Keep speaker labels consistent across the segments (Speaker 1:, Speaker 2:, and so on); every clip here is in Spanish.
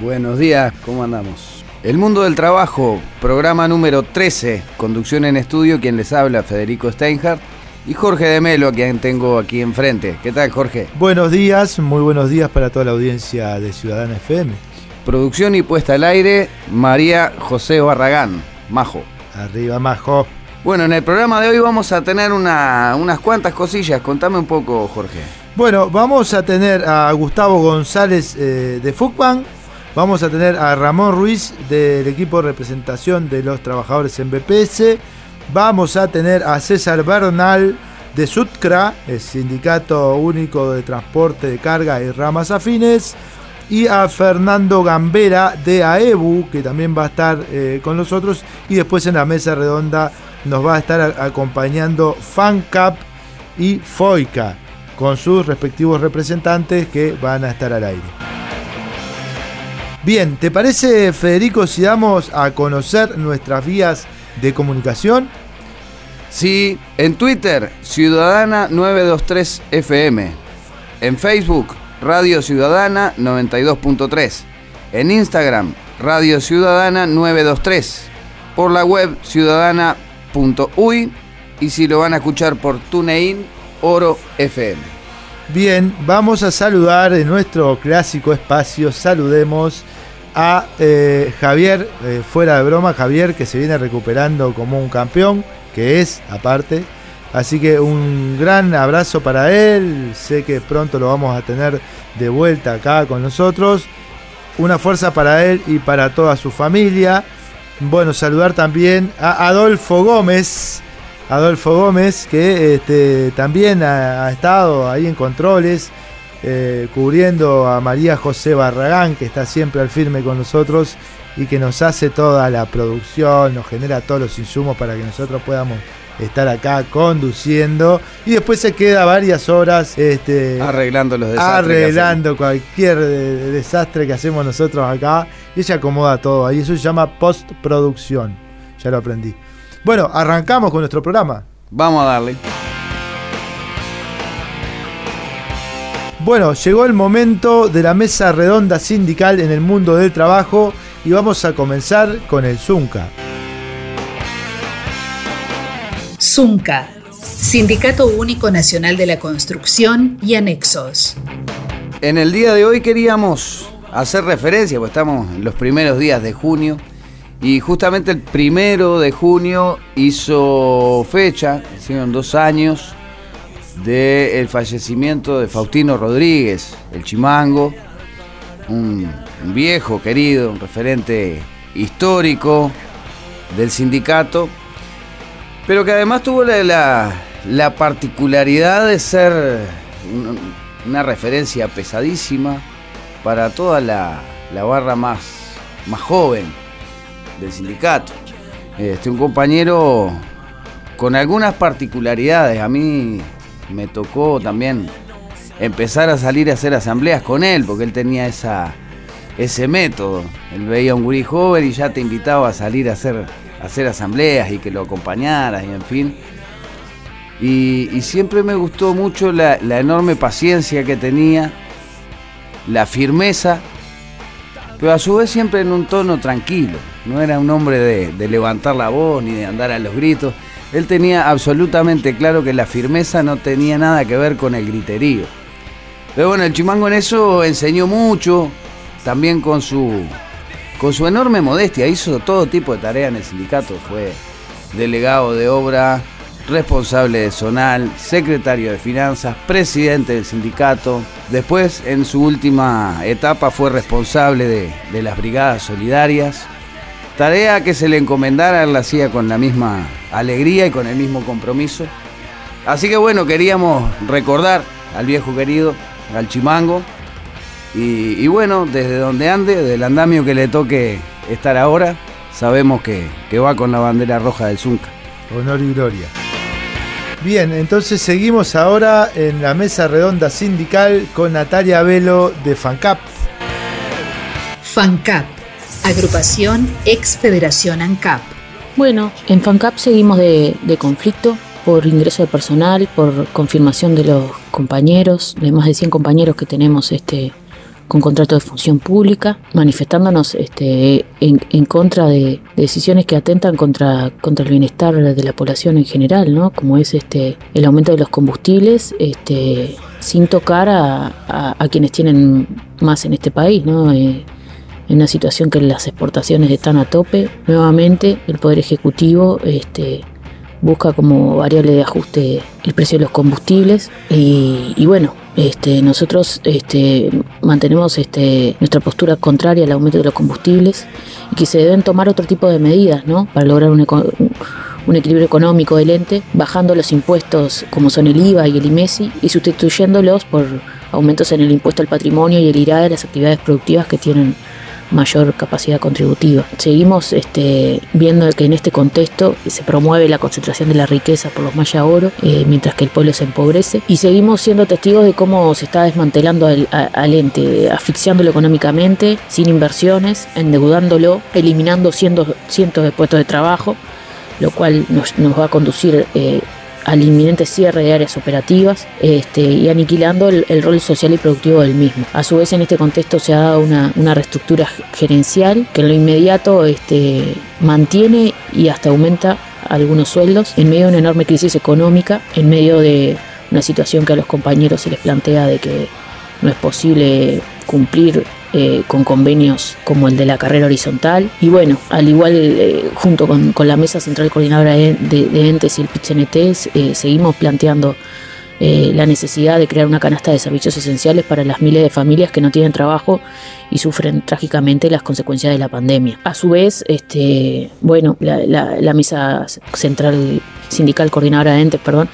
Speaker 1: Buenos días, ¿cómo andamos? El mundo del trabajo, programa número 13, conducción en estudio, quien les habla, Federico Steinhardt, y Jorge de Melo, a quien tengo aquí enfrente. ¿Qué tal, Jorge?
Speaker 2: Buenos días, muy buenos días para toda la audiencia de Ciudadana FM.
Speaker 1: Producción y puesta al aire, María José Barragán, Majo.
Speaker 2: Arriba, Majo.
Speaker 1: Bueno, en el programa de hoy vamos a tener una- unas cuantas cosillas. Contame un poco, Jorge.
Speaker 2: Bueno, vamos a tener a Gustavo González eh, de FUCBAN, vamos a tener a Ramón Ruiz del equipo de representación de los trabajadores en BPS, vamos a tener a César Bernal de SUTCRA, el Sindicato Único de Transporte de Carga y Ramas Afines, y a Fernando Gambera de AEBU, que también va a estar eh, con nosotros, y después en la mesa redonda nos va a estar acompañando FANCAP y FOICA, con sus respectivos representantes que van a estar al aire. Bien, ¿te parece Federico si damos a conocer nuestras vías de comunicación?
Speaker 1: Sí, en Twitter, Ciudadana 923 FM. En Facebook, Radio Ciudadana 92.3. En Instagram, Radio Ciudadana 923. Por la web ciudadana.uy. Y si lo van a escuchar por TuneIn, Oro FM.
Speaker 2: Bien, vamos a saludar en nuestro clásico espacio, saludemos a eh, Javier, eh, fuera de broma, Javier que se viene recuperando como un campeón, que es aparte. Así que un gran abrazo para él, sé que pronto lo vamos a tener de vuelta acá con nosotros. Una fuerza para él y para toda su familia. Bueno, saludar también a Adolfo Gómez, Adolfo Gómez, que este, también ha, ha estado ahí en controles, eh, cubriendo a María José Barragán, que está siempre al firme con nosotros y que nos hace toda la producción, nos genera todos los insumos para que nosotros podamos estar acá conduciendo y después se queda varias horas este,
Speaker 1: Arreglando los desastres.
Speaker 2: arreglando cualquier de- desastre que hacemos nosotros acá y ella acomoda todo ahí. Eso se llama postproducción. Ya lo aprendí. Bueno, arrancamos con nuestro programa.
Speaker 1: Vamos a darle.
Speaker 2: Bueno, llegó el momento de la mesa redonda sindical en el mundo del trabajo y vamos a comenzar con el Zunca.
Speaker 3: Zunca, Sindicato Único Nacional de la Construcción y Anexos.
Speaker 1: En el día de hoy queríamos hacer referencia, porque estamos en los primeros días de junio, y justamente el primero de junio hizo fecha, hicieron dos años, del fallecimiento de Faustino Rodríguez, el chimango, un, viejo querido, un referente histórico del sindicato, pero que además tuvo la, la- la particularidad de ser un- una referencia pesadísima para toda la, la barra más, más joven del sindicato. Este, un compañero con algunas particularidades. A mí me tocó también empezar a salir a hacer asambleas con él, porque él tenía esa, ese método. Él veía a un gurí joven y ya te invitaba a salir a hacer, hacer asambleas y que lo acompañaras y en fin. Y, siempre me gustó mucho la, enorme paciencia que tenía, la firmeza, pero a su vez siempre en un tono tranquilo. No era un hombre de levantar la voz ni de andar a los gritos. Él tenía absolutamente claro que la firmeza no tenía nada que ver con el griterío. Pero bueno, el chimango en eso enseñó mucho, también con su, con su enorme modestia, hizo todo tipo de tareas en el sindicato, fue delegado de obra, responsable de zonal, secretario de finanzas, presidente del sindicato. Después, en su última etapa, fue responsable de, de las brigadas solidarias. Tarea que se le encomendara, él la hacía con la misma alegría y con el mismo compromiso. Así que bueno, queríamos recordar al viejo querido, al chimango. Y, y bueno, desde donde ande, del andamio que le toque estar ahora, sabemos que, que va con la bandera roja del Zunca.
Speaker 2: Honor y gloria. Bien, entonces seguimos ahora en la mesa redonda sindical con Natalia Velo de FANCAP.
Speaker 3: FANCAP, agrupación ex Federación ANCAP.
Speaker 4: Bueno, en FANCAP seguimos de, conflicto por ingreso de personal, por confirmación de los compañeros, de más de 100 compañeros que tenemos este, con contrato de función pública, manifestándonos este, en, contra de, decisiones que atentan contra, contra el bienestar de la población en general, ¿no? como es este, el aumento de los combustibles, este, sin tocar a quienes tienen más en este país. ¿no? Eh, en una situación que las exportaciones están a tope, nuevamente el Poder Ejecutivo este, busca como variable de ajuste el precio de los combustibles y, y bueno, este, nosotros este, mantenemos este, nuestra postura contraria al aumento de los combustibles y que se deben tomar otro tipo de medidas ¿no? para lograr un, un, equilibrio económico del ente, bajando los impuestos como son el IVA y el IMESI y sustituyéndolos por aumentos en el impuesto al patrimonio y el IRA de las actividades productivas que tienen mayor capacidad contributiva. Seguimos este, viendo que en este contexto se promueve la concentración de la riqueza por los maya oro, eh, mientras que el pueblo se empobrece, y seguimos siendo testigos de cómo se está desmantelando al, al ente, asfixiándolo económicamente, sin inversiones, endeudándolo, eliminando cientos, cientos de puestos de trabajo, lo cual nos, nos va a conducir eh, al inminente cierre de áreas operativas este, y aniquilando el, rol social y productivo del mismo. A su vez, en este contexto se ha dado una, una reestructura gerencial que en lo inmediato este, mantiene y hasta aumenta algunos sueldos en medio de una enorme crisis económica, en medio de una situación que a los compañeros se les plantea de que no es posible cumplir eh, con convenios como el de la carrera horizontal. Y bueno, al igual, eh, junto con, con, la Mesa Central Coordinadora de, Entes y el PIT-CNT, eh, seguimos planteando la necesidad de crear una canasta de servicios esenciales para las miles de familias que no tienen trabajo y sufren trágicamente las consecuencias de la pandemia. A su vez, este, bueno, la Mesa Central Sindical Coordinadora de Entes, perdón,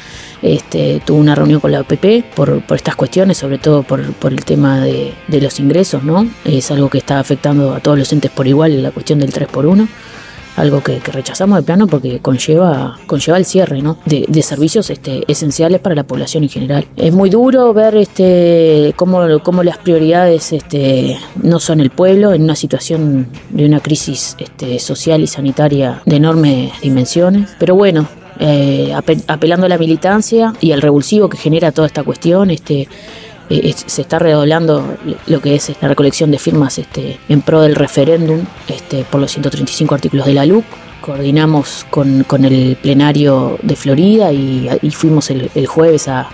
Speaker 4: este, tuvo una reunión con la OPP por, estas cuestiones, sobre todo por, el tema de, los ingresos, ¿no? Es algo que está afectando a todos los entes por igual, la cuestión del 3 por 1 algo que, rechazamos de plano porque conlleva, conlleva el cierre ¿no? de, de, servicios este, esenciales para la población en general. Es muy duro ver este, cómo, cómo las prioridades este, no son el pueblo en una situación de una crisis este, social y sanitaria de enormes dimensiones, pero bueno, eh, apelando a la militancia y al revulsivo que genera toda esta cuestión, este, eh, se está redoblando lo que es la recolección de firmas este, en pro del referéndum este, por los 135 artículos de la LUC. Coordinamos con, el plenario de Florida y, fuimos el, jueves a,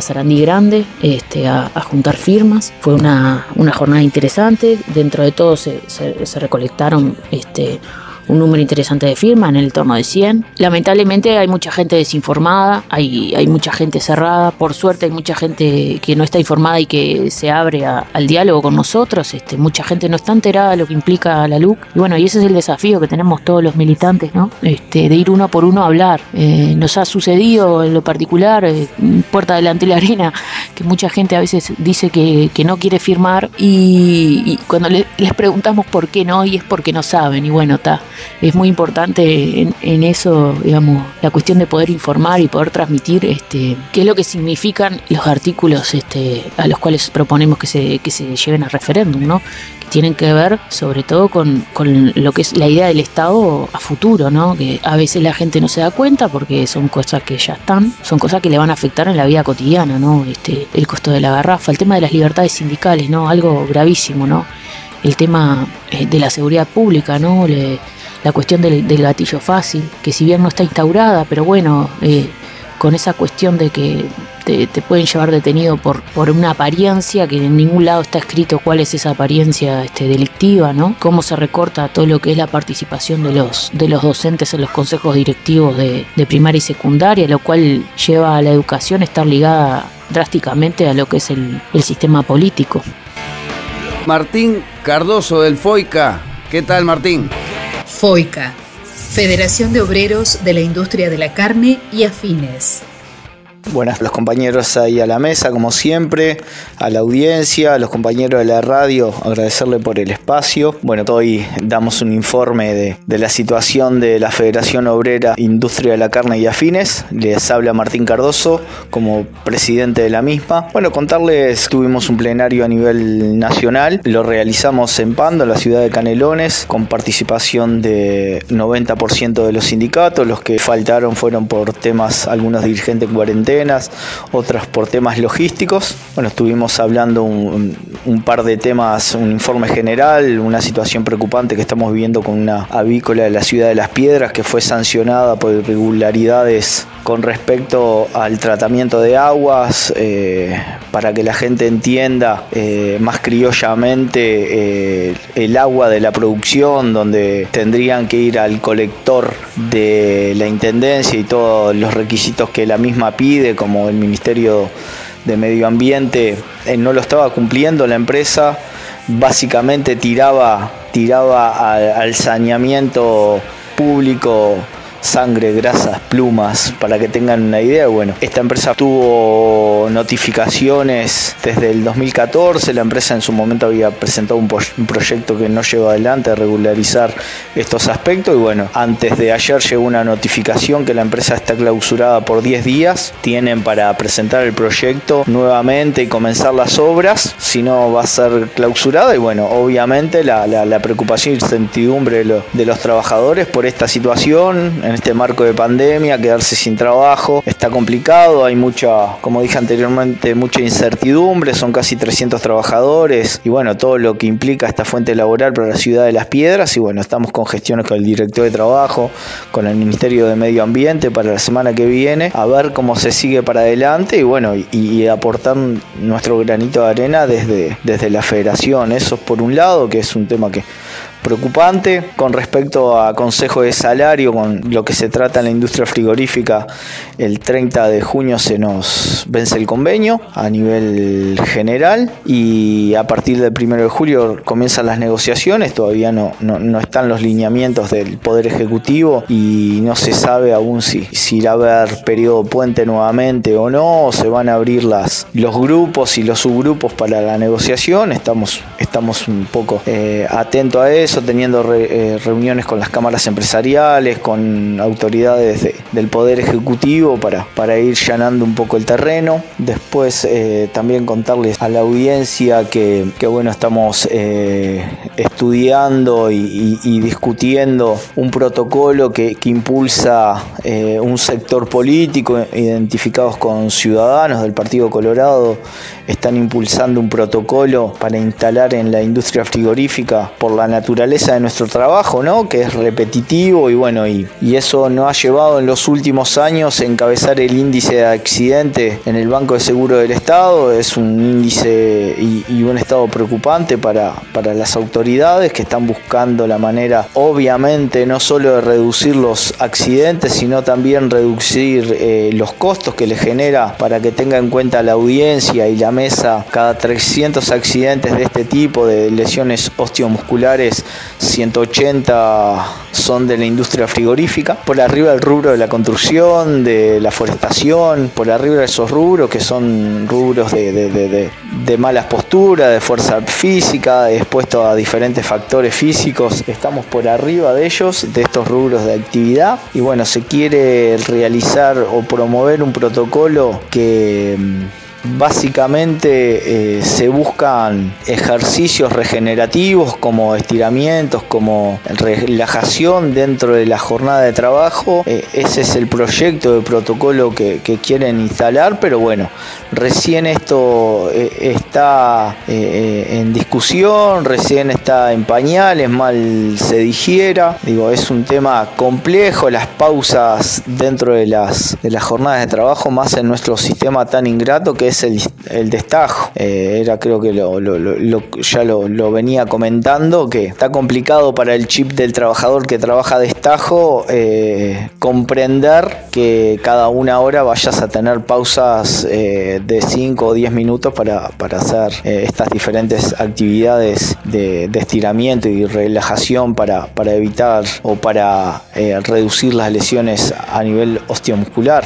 Speaker 4: Sarandí Grande este, a, juntar firmas. Fue una, jornada interesante. Dentro de todo se, se, se recolectaron este, un número interesante de firmas, en el torno de 100. Lamentablemente hay mucha gente desinformada, hay, hay mucha gente cerrada, por suerte hay mucha gente que no está informada y que se abre a, al diálogo con nosotros, este, mucha gente no está enterada de lo que implica la LUC, y bueno, y ese es el desafío que tenemos todos los militantes, ¿no? Este, de ir uno por uno a hablar. Eh, nos ha sucedido en lo particular, eh, puerta delante de la arena, que mucha gente a veces dice que, que no quiere firmar y, cuando le, les preguntamos por qué no, y es porque no saben, y bueno, está es muy importante en, en, eso, digamos, la cuestión de poder informar y poder transmitir este, qué es lo que significan los artículos este, a los cuales proponemos que se, que se lleven a referéndum, ¿no? Que tienen que ver sobre todo con, con lo que es la idea del Estado a futuro, ¿no? Que a veces la gente no se da cuenta porque son cosas que ya están, son cosas que le van a afectar en la vida cotidiana, ¿no? Este, el costo de la garrafa, el tema de las libertades sindicales, ¿no? Algo gravísimo, ¿no? El tema eh, de la seguridad pública, ¿no? Le, la cuestión del, del, gatillo fácil, que si bien no está instaurada, pero bueno, eh, con esa cuestión de que te, pueden llevar detenido por, por una apariencia que en ningún lado está escrito cuál es esa apariencia este, delictiva, ¿no? Cómo se recorta todo lo que es la participación de los, de los docentes en los consejos directivos de, primaria y secundaria, lo cual lleva a la educación estar ligada drásticamente a lo que es el, el sistema político.
Speaker 1: Martín Cardoso del FOICA. ¿Qué tal, Martín?
Speaker 3: FOICA, Federación de Obreros de la Industria de la Carne y Afines.
Speaker 5: Buenas, los compañeros ahí a la mesa, como siempre, a la audiencia, a los compañeros de la radio, agradecerle por el espacio. Bueno, hoy damos un informe de, de, la situación de la Federación Obrera Industria de la Carne y Afines. Les habla Martín Cardoso como presidente de la misma. Bueno, contarles, tuvimos un plenario a nivel nacional, lo realizamos en Pando, en la ciudad de Canelones, con participación de 90% de los sindicatos. Los que faltaron fueron por temas, algunos dirigentes en otras por temas logísticos. Bueno, estuvimos hablando un, par de temas, un informe general, una situación preocupante que estamos viviendo con una avícola de la ciudad de Las Piedras que fue sancionada por irregularidades con respecto al tratamiento de aguas, eh, para que la gente entienda eh, más criollamente eh, el agua de la producción, donde tendrían que ir al colector de la Intendencia y todos los requisitos que la misma pide como el Ministerio de Medio Ambiente eh, no lo estaba cumpliendo, la empresa. Básicamente tiraba, tiraba al saneamiento público sangre, grasas, plumas, para que tengan una idea. Bueno, esta empresa tuvo notificaciones desde el 2014, la empresa en su momento había presentado un, proyecto que no llevó adelante a regularizar estos aspectos y bueno, antes de ayer llegó una notificación que la empresa está clausurada por 10 días, tienen para presentar el proyecto nuevamente y comenzar las obras, si no va a ser clausurada y bueno, obviamente la, preocupación y incertidumbre de, de los trabajadores por esta situación, este marco de pandemia, quedarse sin trabajo está complicado, hay mucha, como dije anteriormente, mucha incertidumbre, son casi 300 trabajadores y bueno, todo lo que implica esta fuente laboral para la ciudad de Las Piedras y bueno, estamos con gestiones con el director de trabajo, con el Ministerio de Medio Ambiente para la semana que viene, a ver cómo se sigue para adelante y bueno, y, aportar nuestro granito de arena desde, desde la federación, eso por un lado, que es un tema que preocupante. Con respecto a consejo de salario, con lo que se trata en la industria frigorífica, el 30 de junio se nos vence el convenio a nivel general y a partir del 1 de julio comienzan las negociaciones. Todavía no, no, están los lineamientos del Poder Ejecutivo y no se sabe aún si, si irá a haber periodo puente nuevamente o no, o se van a abrir las, los grupos y los subgrupos para la negociación. Estamos, estamos un poco eh, atentos a eso teniendo eh, reuniones con las cámaras empresariales, con autoridades del Poder Ejecutivo para, para ir llanando un poco el terreno. Después eh, también contarles a la audiencia que, bueno, estamos eh, estudiando y, discutiendo un protocolo que, que impulsa un sector político identificados con ciudadanos del Partido Colorado están impulsando un protocolo para instalar en la industria frigorífica por la naturaleza de nuestro trabajo, ¿no? que es repetitivo y bueno, y, eso nos ha llevado en los últimos años a encabezar el índice de accidente en el Banco de Seguro del Estado. Es un índice y, y un estado preocupante para, para las autoridades que están buscando la manera, obviamente, no solo de reducir los accidentes, sino también reducir eh, los costos que le genera para que tenga en cuenta la audiencia y la mesa cada 300 accidentes de este tipo de lesiones osteomusculares, 180 son de la industria frigorífica, por arriba del rubro de la construcción, de la forestación, por arriba esos rubros que son rubros de, de, malas posturas, de fuerza física, expuestos a diferentes factores físicos, estamos por arriba de ellos, de estos rubros de actividad, y bueno, se quiere realizar o promover un protocolo que básicamente eh, se buscan ejercicios regenerativos como estiramientos, como relajación dentro de la jornada de trabajo. Eh, ese es el proyecto de protocolo que, quieren instalar, pero bueno, recién esto eh, está en discusión, recién está en pañales, mal se digiera. Digo, es un tema complejo, las pausas dentro de las, de las jornadas de trabajo, más en nuestro sistema tan ingrato que es el, el destajo. Eh, era creo que lo, ya lo, venía comentando, que está complicado para el chip del trabajador que trabaja destajo eh, comprender que cada una hora vayas a tener pausas eh, de 5 o 10 minutos para, hacer estas diferentes actividades de, estiramiento y relajación para, para evitar o para reducir las lesiones a nivel osteomuscular.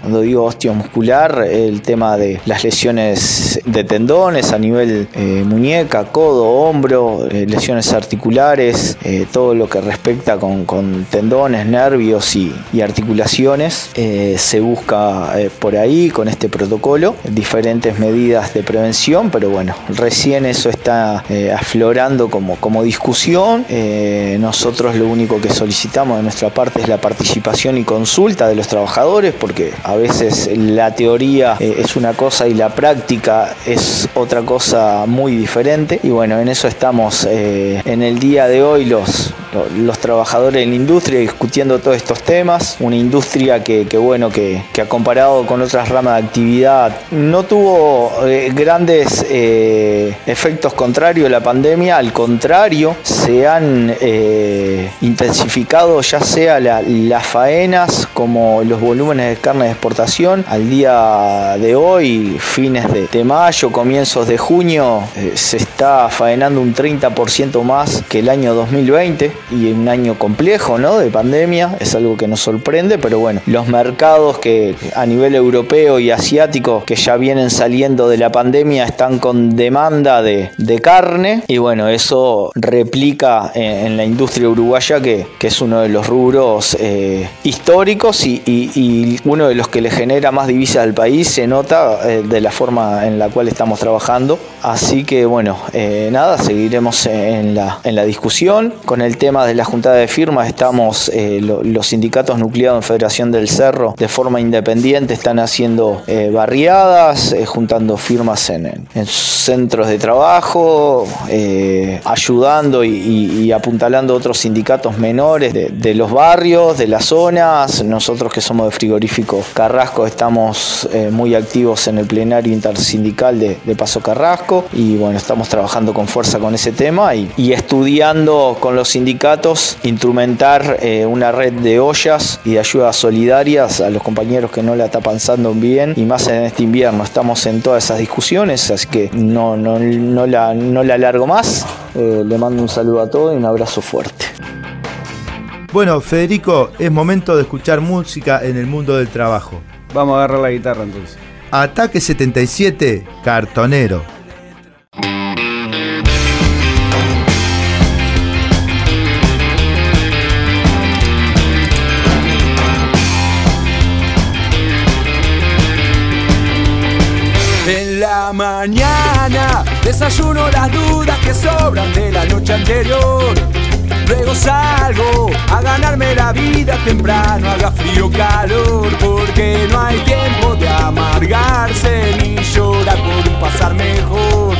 Speaker 5: Cuando digo osteomuscular, el tema de las lesiones de tendones a nivel eh, muñeca, codo, hombro, eh, lesiones articulares, eh, todo lo que respecta con, tendones, nervios y, articulaciones, se busca por ahí con este protocolo diferentes medidas de prevención, pero bueno, recién eso está aflorando como, como discusión. nosotros lo único que solicitamos de nuestra parte es la participación y consulta de los trabajadores, porque a veces la teoría eh, es una cosa y la práctica es otra cosa muy diferente. Y bueno, en eso estamos eh, en el día de hoy los, los trabajadores en la industria discutiendo todos estos temas. Una industria que, bueno, que, ha comparado con otras ramas de actividad no tuvo eh, grandes efectos contrarios la pandemia, al contrario, se han intensificado ya sea las faenas como los volúmenes de carne exportación. Al día de hoy, fines de, mayo, comienzos de junio, eh, se está faenando un 30% más que el año 2020 y un año complejo ¿no? de pandemia. Es algo que nos sorprende, pero bueno, los mercados que a nivel europeo y asiático que ya vienen saliendo de la pandemia están con demanda de, carne y bueno, eso replica en, la industria uruguaya que, es uno de los rubros eh, históricos y uno de los que le genera más divisas al país, se nota eh, de la forma en la cual estamos trabajando. Así que bueno, eh, nada, seguiremos en la, en la discusión. Con el tema de la juntada de firmas estamos, eh, los sindicatos nucleados en Federación del Cerro de forma independiente están haciendo barriadas, juntando firmas en, en, centros de trabajo, ayudando y, apuntalando otros sindicatos menores de, de los barrios, de las zonas. Nosotros que somos de frigorífico Carrasco estamos eh, muy activos en el plenario intersindical de, Paso Carrasco y bueno, estamos trabajando con fuerza con ese tema y, estudiando con los sindicatos instrumentar eh, una red de ollas y de ayudas solidarias a los compañeros que no la está pasando bien y más en este invierno. Estamos en todas esas discusiones, así que no, no, no, la, no la alargo más. Eh, le mando un saludo a todos y un abrazo fuerte.
Speaker 2: Bueno, Federico, es momento de escuchar música en el mundo del trabajo.
Speaker 1: Vamos a agarrar la guitarra entonces.
Speaker 2: Ataque 77, cartonero.
Speaker 6: En la mañana desayuno las dudas que sobran de la noche anterior Luego salgo a ganarme la vida temprano, haga frío calor, porque no hay tiempo de amargarse ni llorar por un pasar mejor.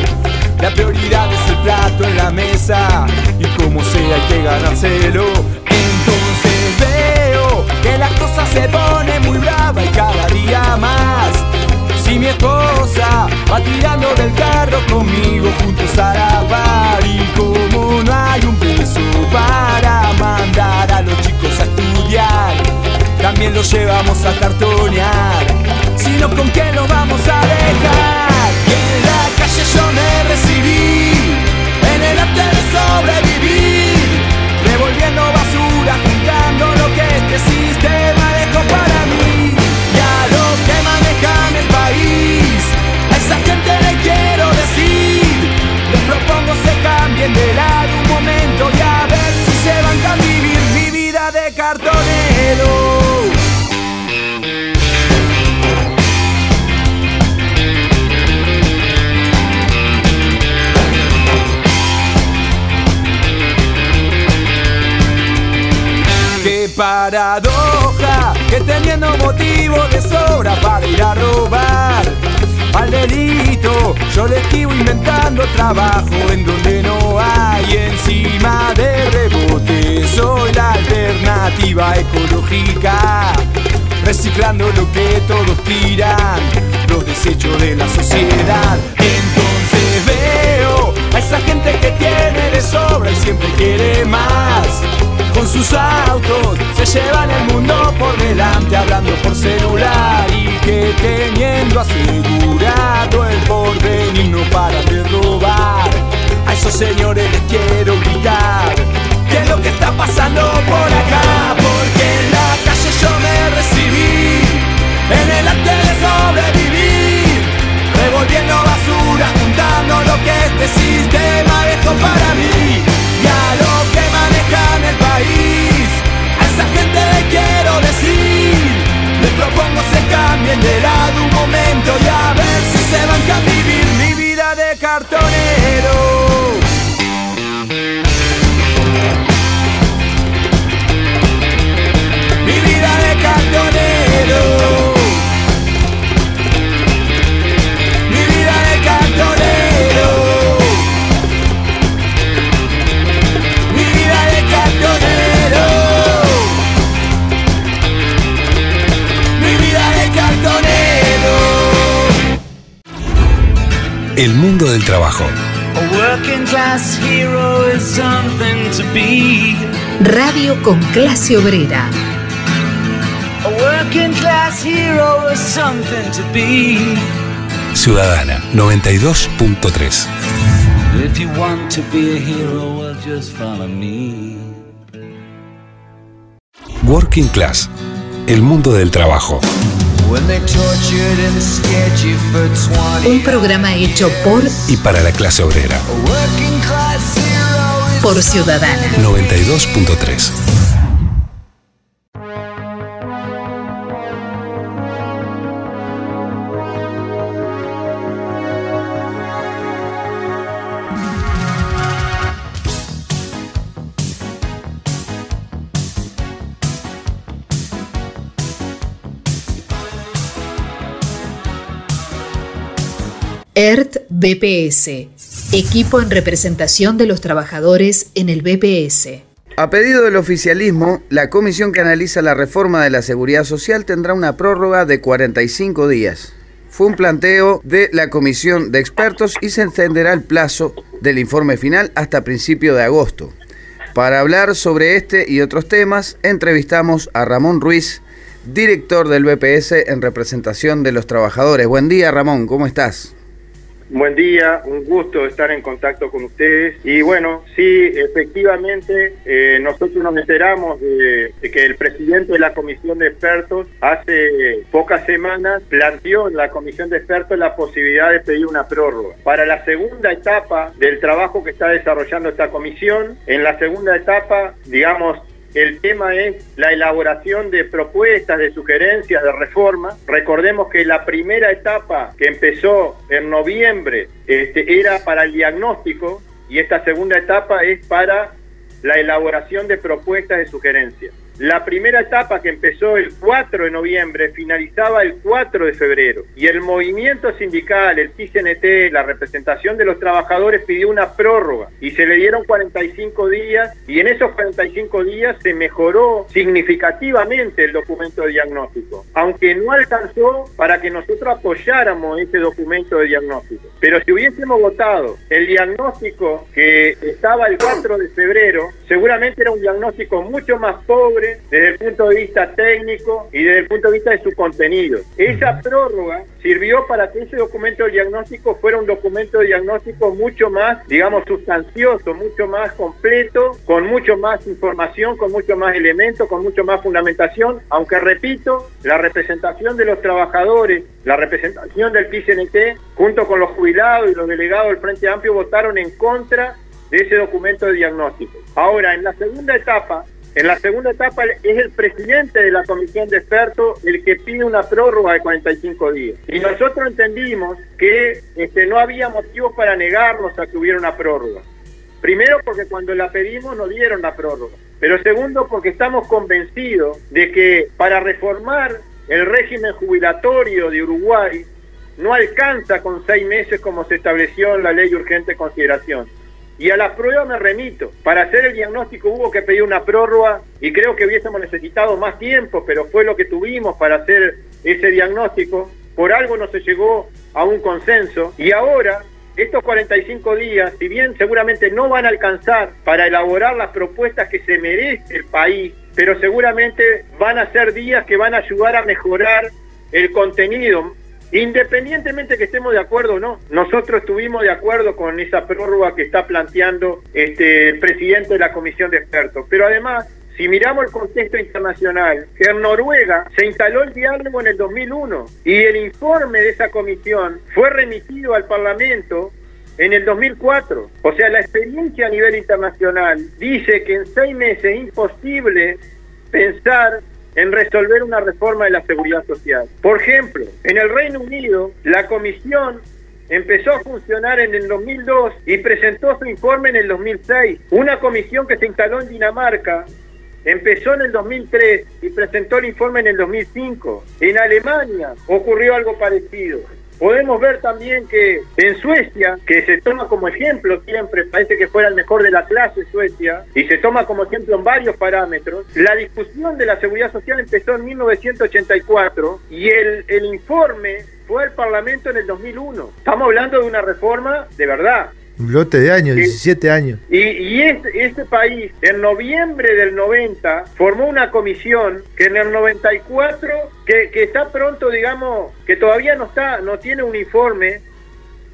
Speaker 6: La prioridad es el plato en la mesa y como sea hay que ganárselo. Entonces veo que la cosa se pone muy brava y cada día más. Si mi esposa va tirando del carro conmigo juntos a la también los llevamos a cartonear, sino con qué lo vamos a dejar. En la calle yo me recibí, en el arte de sobrevivir, revolviendo basura, juntando lo que este sistema dejó para mí y a los que manejan el país, a esa gente le quiero decir, les propongo se cambien de lado un momento y a ver si se van a vivir mi vida de cartonero. Motivo de sobra para ir a robar al delito. Yo le esquivo inventando trabajo en donde no hay encima de rebote. Soy la alternativa ecológica, reciclando lo que todos tiran, los desechos de la sociedad. Entonces veo a esa gente que tiene de sobra y siempre quiere más. Con sus autos. Se llevan el mundo por delante hablando por celular. Y que teniendo asegurado el porvenir no para de robar. A esos señores les quiero gritar qué es lo que está pasando por acá, porque en la calle yo me recibí en el arte de sobrevivir, revolviendo basura, juntando lo que este sistema dejó para mí. Y a el a esa gente le quiero decir, les propongo se cambien de lado un momento y a ver si se van a vivir mi vida de cartonero. Mi vida de cartonero.
Speaker 7: El mundo del trabajo.
Speaker 8: A working class hero is something to be.
Speaker 3: Radio con clase obrera.
Speaker 8: A working class hero is something to be.
Speaker 7: Ciudadana 92.3.
Speaker 8: If you want to be a hero, well, just follow me.
Speaker 7: Working Class. El mundo del trabajo.
Speaker 6: When they tortured and scared you for 20
Speaker 3: Un programa hecho por
Speaker 7: Y para la clase obrera.
Speaker 3: Por Ciudadana.
Speaker 7: 92.3.
Speaker 3: ERT BPS. Equipo en representación de los trabajadores en el BPS.
Speaker 1: A pedido del oficialismo, la comisión que analiza la reforma de la seguridad social tendrá una prórroga de 45 días. Fue un planteo de la comisión de expertos y se extenderá el plazo del informe final hasta principio de agosto. Para hablar sobre este y otros temas, entrevistamos a Ramón Ruiz, director del BPS en representación de los trabajadores. Buen día, Ramón, ¿cómo estás?
Speaker 9: Buen día, un gusto estar en contacto con ustedes. Y bueno, sí, efectivamente, eh, nosotros nos enteramos de, de que el presidente de la comisión de expertos hace pocas semanas planteó en la comisión de expertos la posibilidad de pedir una prórroga. Para la segunda etapa del trabajo que está desarrollando esta comisión, en la segunda etapa, digamos, el tema es la elaboración de propuestas, de sugerencias, de reforma. Recordemos que la primera etapa que empezó en noviembre este, era para el diagnóstico y esta segunda etapa es para la elaboración de propuestas de sugerencias. La primera etapa que empezó el 4 de noviembre finalizaba el 4 de febrero y el movimiento sindical, el PCNT, la representación de los trabajadores pidió una prórroga y se le dieron 45 días y en esos 45 días se mejoró significativamente el documento de diagnóstico, aunque no alcanzó para que nosotros apoyáramos ese documento de diagnóstico. Pero si hubiésemos votado el diagnóstico que estaba el 4 de febrero, seguramente era un diagnóstico mucho más pobre desde el punto de vista técnico y desde el punto de vista de su contenido. Esa prórroga sirvió para que ese documento de diagnóstico fuera un documento de diagnóstico mucho más, digamos, sustancioso, mucho más completo, con mucho más información, con mucho más elementos, con mucho más fundamentación, aunque repito, la representación de los trabajadores, la representación del PCNT, junto con los jubilados y los delegados del Frente Amplio, votaron en contra de ese documento de diagnóstico. Ahora, en la segunda etapa, en la segunda etapa es el presidente de la comisión de expertos el que pide una prórroga de 45 días. Y nosotros entendimos que este, no había motivos para negarnos a que hubiera una prórroga. Primero porque cuando la pedimos nos dieron la prórroga. pero segundo porque estamos convencidos de que para reformar el régimen jubilatorio de Uruguay no alcanza con seis meses como se estableció en la ley de urgente consideración. Y a la prueba me remito. Para hacer el diagnóstico hubo que pedir una prórroga y creo que hubiésemos necesitado más tiempo, pero fue lo que tuvimos para hacer ese diagnóstico. Por algo no se llegó a un consenso. Y ahora, estos 45 días, si bien seguramente no van a alcanzar para elaborar las propuestas que se merece el país, pero seguramente van a ser días que van a ayudar a mejorar el contenido Independientemente que estemos de acuerdo o no, nosotros estuvimos de acuerdo con esa prórroga que está planteando este, el presidente de la comisión de expertos. Pero además, si miramos el contexto internacional, en Noruega se instaló el diálogo en el 2001 y el informe de esa comisión fue remitido al Parlamento en el 2004. O sea, la experiencia a nivel internacional dice que en seis meses es imposible pensar en resolver una reforma de la seguridad social. Por ejemplo, en el Reino Unido, la comisión empezó a funcionar en el 2002 y presentó su informe en el 2006. Una comisión que se instaló en Dinamarca empezó en el 2003 y presentó el informe en el 2005. En Alemania ocurrió algo parecido. Podemos ver también que en Suecia, que se toma como ejemplo siempre, parece que fuera el mejor de la clase Suecia, y se toma como ejemplo en varios parámetros, la discusión de la seguridad social empezó en 1984 y el, el informe fue al Parlamento en el 2001. Estamos hablando de una reforma de verdad.
Speaker 2: Un lote de años, 17 años.
Speaker 9: Y, y este, este, país, en noviembre del 90, formó una comisión que en el 94, que, que está pronto, digamos, que todavía no está, no tiene un informe,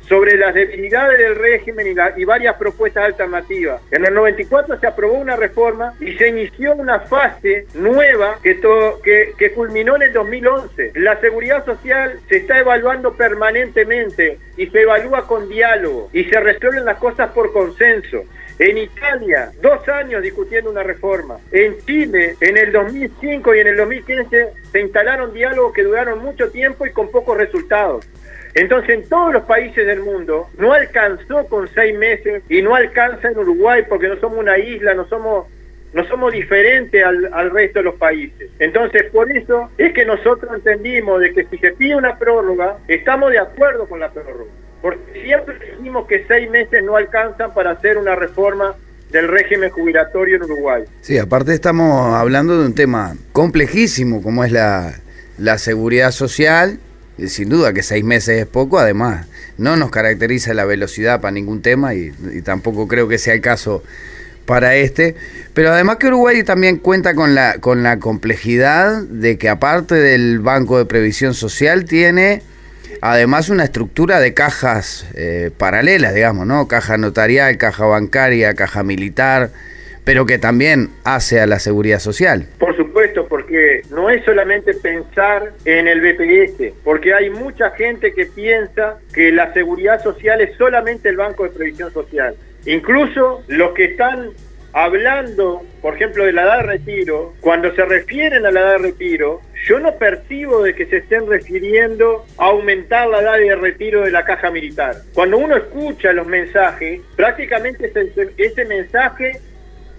Speaker 9: sobre las debilidades del régimen y, y, varias propuestas alternativas. En el 94 se aprobó una reforma y se inició una fase nueva que, que, que culminó en el 2011. La seguridad social se está evaluando permanentemente y se evalúa con diálogo y se resuelven las cosas por consenso. En Italia, dos años discutiendo una reforma. En Chile, en el 2005 y en el 2015, se instalaron diálogos que duraron mucho tiempo y con pocos resultados. Entonces, en todos los países del mundo no alcanzó con seis meses y no alcanza en Uruguay porque no somos una isla, no somos no somos diferentes al, al, resto de los países. Entonces, por eso es que nosotros entendimos de que si se pide una prórroga, estamos de acuerdo con la prórroga. Porque siempre dijimos que seis meses no alcanzan para hacer una reforma del régimen jubilatorio en Uruguay.
Speaker 1: Sí, aparte estamos hablando de un tema complejísimo como es la, la seguridad social sin duda que seis meses es poco, además no nos caracteriza la velocidad para ningún tema y, y, tampoco creo que sea el caso para este, pero además que Uruguay también cuenta con la, con la complejidad de que aparte del Banco de Previsión Social tiene además una estructura de cajas eh, paralelas, digamos, ¿no? Caja notarial, caja bancaria, caja militar, pero que también hace a la seguridad social.
Speaker 9: Por supuesto, porque no es solamente pensar en el BPS, porque hay mucha gente que piensa que la seguridad social es solamente el Banco de Previsión Social. Incluso los que están hablando, por ejemplo, de la edad de retiro, cuando se refieren a la edad de retiro, yo no percibo de que se estén refiriendo a aumentar la edad de retiro de la caja militar. Cuando uno escucha los mensajes, prácticamente ese, ese mensaje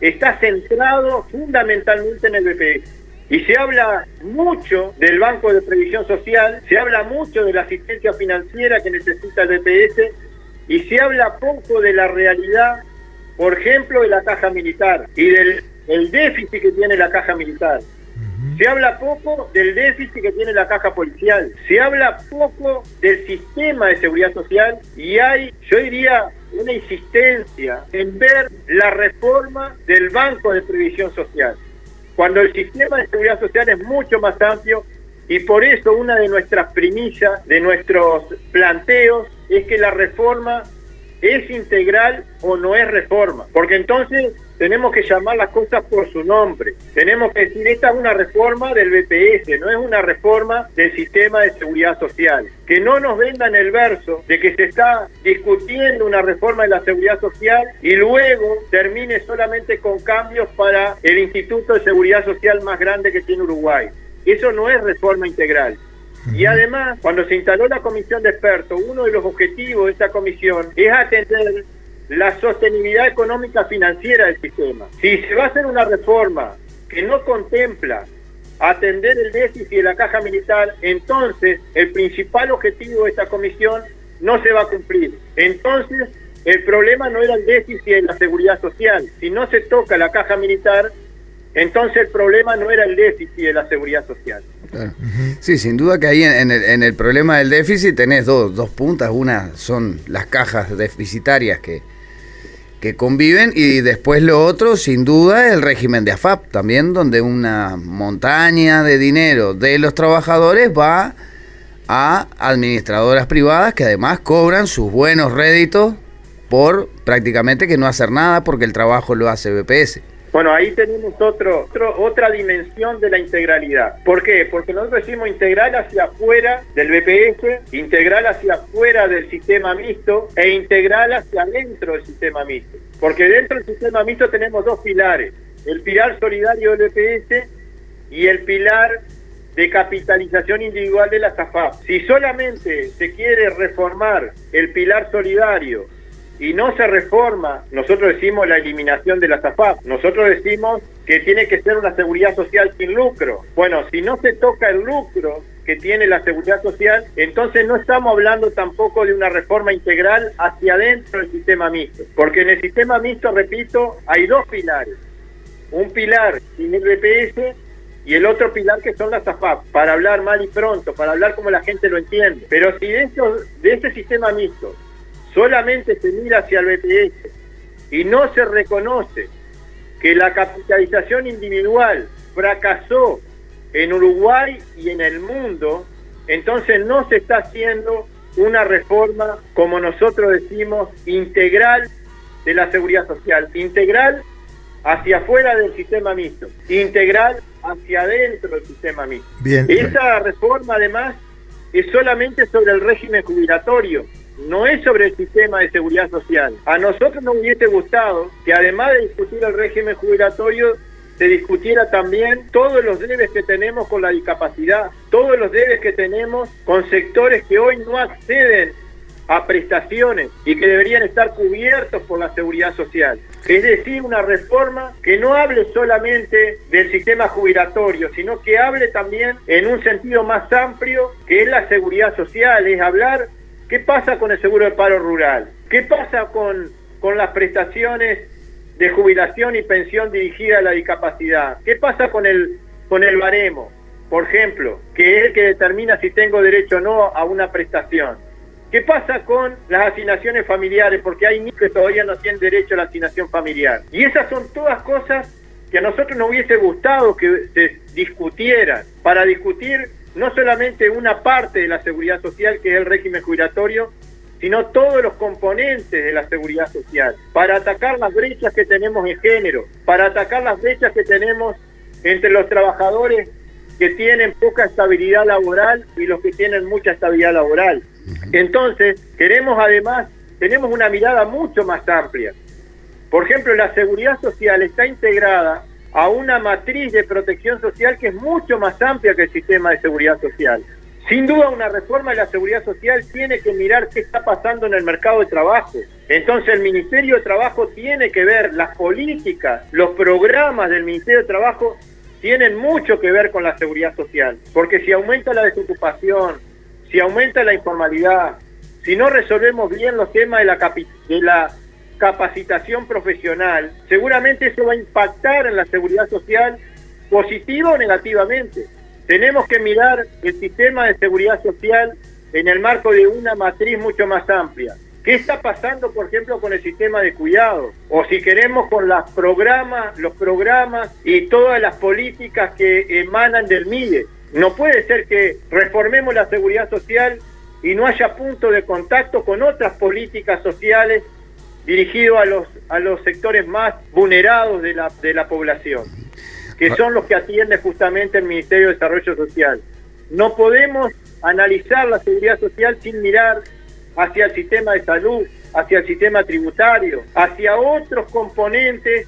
Speaker 9: está centrado fundamentalmente en el BPS. Y se habla mucho del Banco de Previsión Social, se habla mucho de la asistencia financiera que necesita el BPS y se habla poco de la realidad, por ejemplo, de la caja militar y del el déficit que tiene la caja militar. Se habla poco del déficit que tiene la caja policial. Se habla poco del sistema de seguridad social y hay, yo diría, una insistencia en ver la reforma del Banco de Previsión Social. Cuando el sistema de seguridad social es mucho más amplio y por eso una de nuestras primillas, de nuestros planteos, es que la reforma es integral o no es reforma. Porque entonces tenemos que llamar las cosas por su nombre. Tenemos que decir, esta es una reforma del BPS, no es una reforma del sistema de seguridad social. Que no nos vendan el verso de que se está discutiendo una reforma de la seguridad social y luego termine solamente con cambios para el Instituto de Seguridad Social más grande que tiene Uruguay. Eso no es reforma integral. Y además, cuando se instaló la comisión de expertos, uno de los objetivos de esta comisión es atender la sostenibilidad económica financiera del sistema. Si se va a hacer una reforma que no contempla atender el déficit de la caja militar, entonces el principal objetivo de esta comisión no se va a cumplir. Entonces, el problema no era el déficit de la seguridad social. Si no se toca la caja militar, entonces el problema no era el déficit de la seguridad social.
Speaker 1: Sí, sin duda que ahí en el, en el problema del déficit tenés dos, dos puntas. Una son las cajas deficitarias que, que conviven y después lo otro, sin duda, el régimen de AFAP también, donde una montaña de dinero de los trabajadores va a administradoras privadas que además cobran sus buenos réditos por prácticamente que no hacer nada porque el trabajo lo hace BPS.
Speaker 9: Bueno, ahí tenemos otro, otra dimensión de la integralidad. ¿Por qué? Porque nosotros decimos integral hacia afuera del BPS, integral hacia afuera del sistema mixto e integral hacia adentro del sistema mixto. Porque dentro del sistema mixto tenemos dos pilares, el pilar solidario del BPS y el pilar de capitalización individual de la SAFAP. Si solamente se quiere reformar el pilar solidario y no se reforma, nosotros decimos la eliminación de la SAFAP, nosotros decimos que tiene que ser una seguridad social sin lucro. Bueno, si no se toca el lucro que tiene la seguridad social, entonces no estamos hablando tampoco de una reforma integral hacia adentro del sistema mixto, porque en el sistema mixto, repito, hay dos pilares. Un pilar sin RPS y el otro pilar que son las AFAP, para hablar mal y pronto, para hablar como la gente lo entiende. Pero si de, de este sistema mixto solamente se mira hacia el BPS y no se reconoce que la capitalización individual fracasó en Uruguay y en el mundo, entonces no se está haciendo una reforma, como nosotros decimos, integral de la seguridad social, integral hacia afuera del sistema mixto, integral hacia adentro del sistema mixto. Bien. Esa reforma además es solamente sobre el régimen jubilatorio, no es sobre el sistema de seguridad social. A nosotros nos hubiese gustado que además de discutir el régimen jubilatorio, se discutiera también todos los debes que tenemos con la discapacidad, todos los debes que tenemos con sectores que hoy no acceden a prestaciones y que deberían estar cubiertos por la seguridad social. Es decir, una reforma que no hable solamente del sistema jubilatorio, sino que hable también en un sentido más amplio, que es la seguridad social, es hablar ¿Qué pasa con el seguro de paro rural? ¿Qué pasa con, con las prestaciones de jubilación y pensión dirigida a la discapacidad? ¿Qué pasa con el, con el baremo, por ejemplo, que es el que determina si tengo derecho o no a una prestación? ¿Qué pasa con las asignaciones familiares? Porque hay niños que todavía no tienen derecho a la asignación familiar. Y esas son todas cosas que a nosotros nos hubiese gustado que se discutieran para discutir no solamente una parte de la seguridad social, que es el régimen jubilatorio, sino todos los componentes de la seguridad social, para atacar las brechas que tenemos en género, para atacar las brechas que tenemos entre los trabajadores que tienen poca estabilidad laboral y los que tienen mucha estabilidad laboral. Entonces, queremos además, tenemos una mirada mucho más amplia. Por ejemplo, la seguridad social está integrada a una matriz de protección social que es mucho más amplia que el sistema de seguridad social. Sin duda una reforma de la seguridad social tiene que mirar qué está pasando en el mercado de trabajo. Entonces el Ministerio de Trabajo tiene que ver las políticas, los programas del Ministerio de Trabajo tienen mucho que ver con la seguridad social. Porque si aumenta la desocupación, si aumenta la informalidad, si no resolvemos bien los temas de la, de la capacitación profesional, seguramente eso va a impactar en la seguridad social positiva o negativamente. Tenemos que mirar el sistema de seguridad social en el marco de una matriz mucho más amplia. ¿Qué está pasando, por ejemplo, con el sistema de cuidado? O si queremos con las programas, los programas y todas las políticas que emanan del MIDE. No puede ser que reformemos la seguridad social y no haya punto de contacto con otras políticas sociales dirigido a los, a los sectores más vulnerados de la, de la población, que son los que atiende justamente el Ministerio de Desarrollo Social. No podemos analizar la seguridad social sin mirar hacia el sistema de salud, hacia el sistema tributario, hacia otros componentes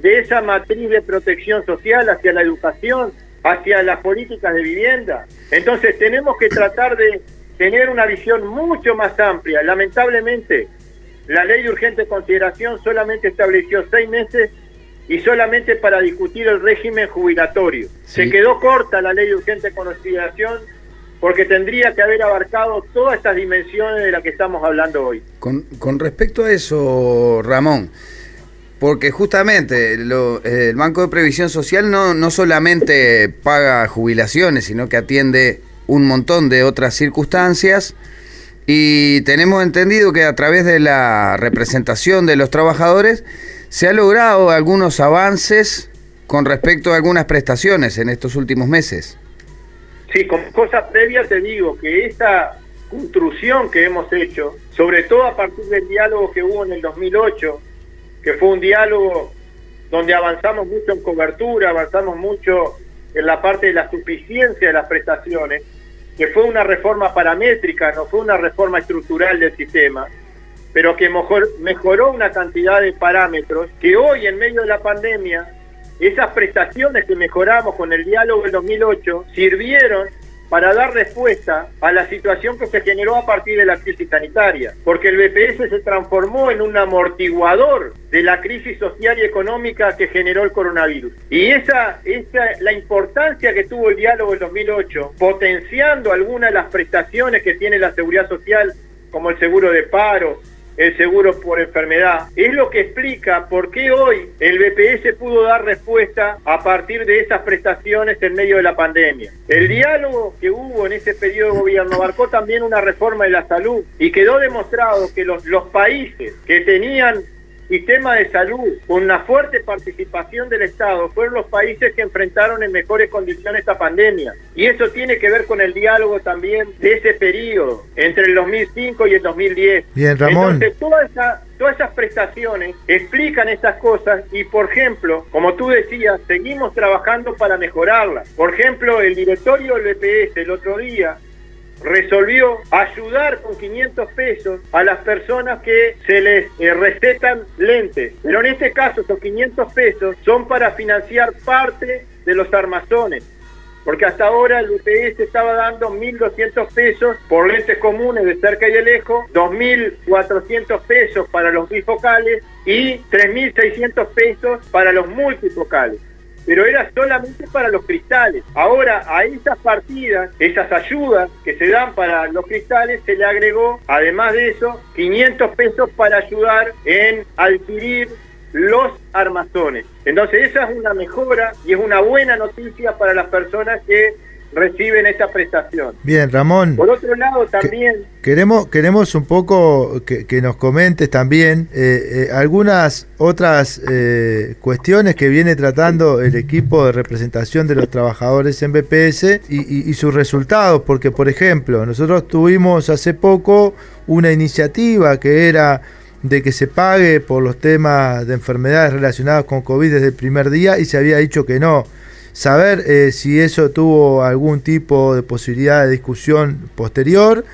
Speaker 9: de esa matriz de protección social, hacia la educación, hacia las políticas de vivienda. Entonces tenemos que tratar de tener una visión mucho más amplia. Lamentablemente, la ley de urgente consideración solamente estableció seis meses y solamente para discutir el régimen jubilatorio. Se quedó corta la ley de urgente consideración porque tendría que haber abarcado todas estas dimensiones de las que estamos hablando hoy.
Speaker 1: Con, con respecto a eso, Ramón, porque justamente lo- eh, el Banco de Previsión Social no, no solamente paga jubilaciones, sino que atiende un montón de otras circunstancias. Y tenemos entendido que a través de la representación de los trabajadores se ha logrado algunos avances con respecto a algunas prestaciones en estos últimos meses.
Speaker 9: Sí, como cosa previa te digo que esta construcción que hemos hecho, sobre todo a partir del diálogo que hubo en el 2008, que fue un diálogo donde avanzamos mucho en cobertura, avanzamos mucho en la parte de la suficiencia de las prestaciones, que fue una reforma paramétrica, no fue una reforma estructural del sistema, pero que mejor- mejoró una cantidad de parámetros que hoy en medio de la pandemia, esas prestaciones que mejoramos con el diálogo del 2008 sirvieron para dar respuesta a la situación que se generó a partir de la crisis sanitaria, porque el BPS se transformó en un amortiguador de la crisis social y económica que generó el coronavirus. Y esa, esa la importancia que tuvo el diálogo del 2008, potenciando algunas de las prestaciones que tiene la seguridad social, como el seguro de paro, el seguro por enfermedad. Es lo que explica por qué hoy el BPS pudo dar respuesta a partir de esas prestaciones en medio de la pandemia. El diálogo que hubo en ese periodo de gobierno abarcó también una reforma de la salud y quedó demostrado que los, los países que tenían sistema de salud con una fuerte participación del Estado fueron los países que enfrentaron en mejores condiciones esta pandemia. Y eso tiene que ver con el diálogo también de ese periodo, entre el 2005 y el 2010.
Speaker 2: Bien, Ramón.
Speaker 9: Entonces, toda esa- todas esas prestaciones explican estas cosas y, por ejemplo, como tú decías, seguimos trabajando para mejorarlas. Por ejemplo, el directorio del BPS el otro día resolvió ayudar con 500 pesos a las personas que se les eh, recetan lentes. Pero en este caso, esos 500 pesos son para financiar parte de los armazones. Porque hasta ahora el UPS estaba dando 1.200 pesos por lentes comunes de cerca y de lejos, 2.400 pesos para los bifocales y 3.600 pesos para los multifocales pero era solamente para los cristales. Ahora a esas partidas, esas ayudas que se dan para los cristales, se le agregó, además de eso, 500 pesos para ayudar en adquirir los armazones. Entonces esa es una mejora y es una buena noticia para las personas que reciben esta prestación.
Speaker 2: Bien, Ramón.
Speaker 9: Por otro lado, también
Speaker 2: Queremos, queremos un poco que, que nos comentes también eh, eh, algunas otras eh, cuestiones que viene tratando el equipo de representación de los trabajadores en BPS y, y- y sus resultados, porque por ejemplo, nosotros tuvimos hace poco una iniciativa que era de que se pague por los temas de enfermedades relacionadas con COVID desde el primer día y se había dicho que no. Saber eh, si eso tuvo algún tipo de posibilidad de discusión posterior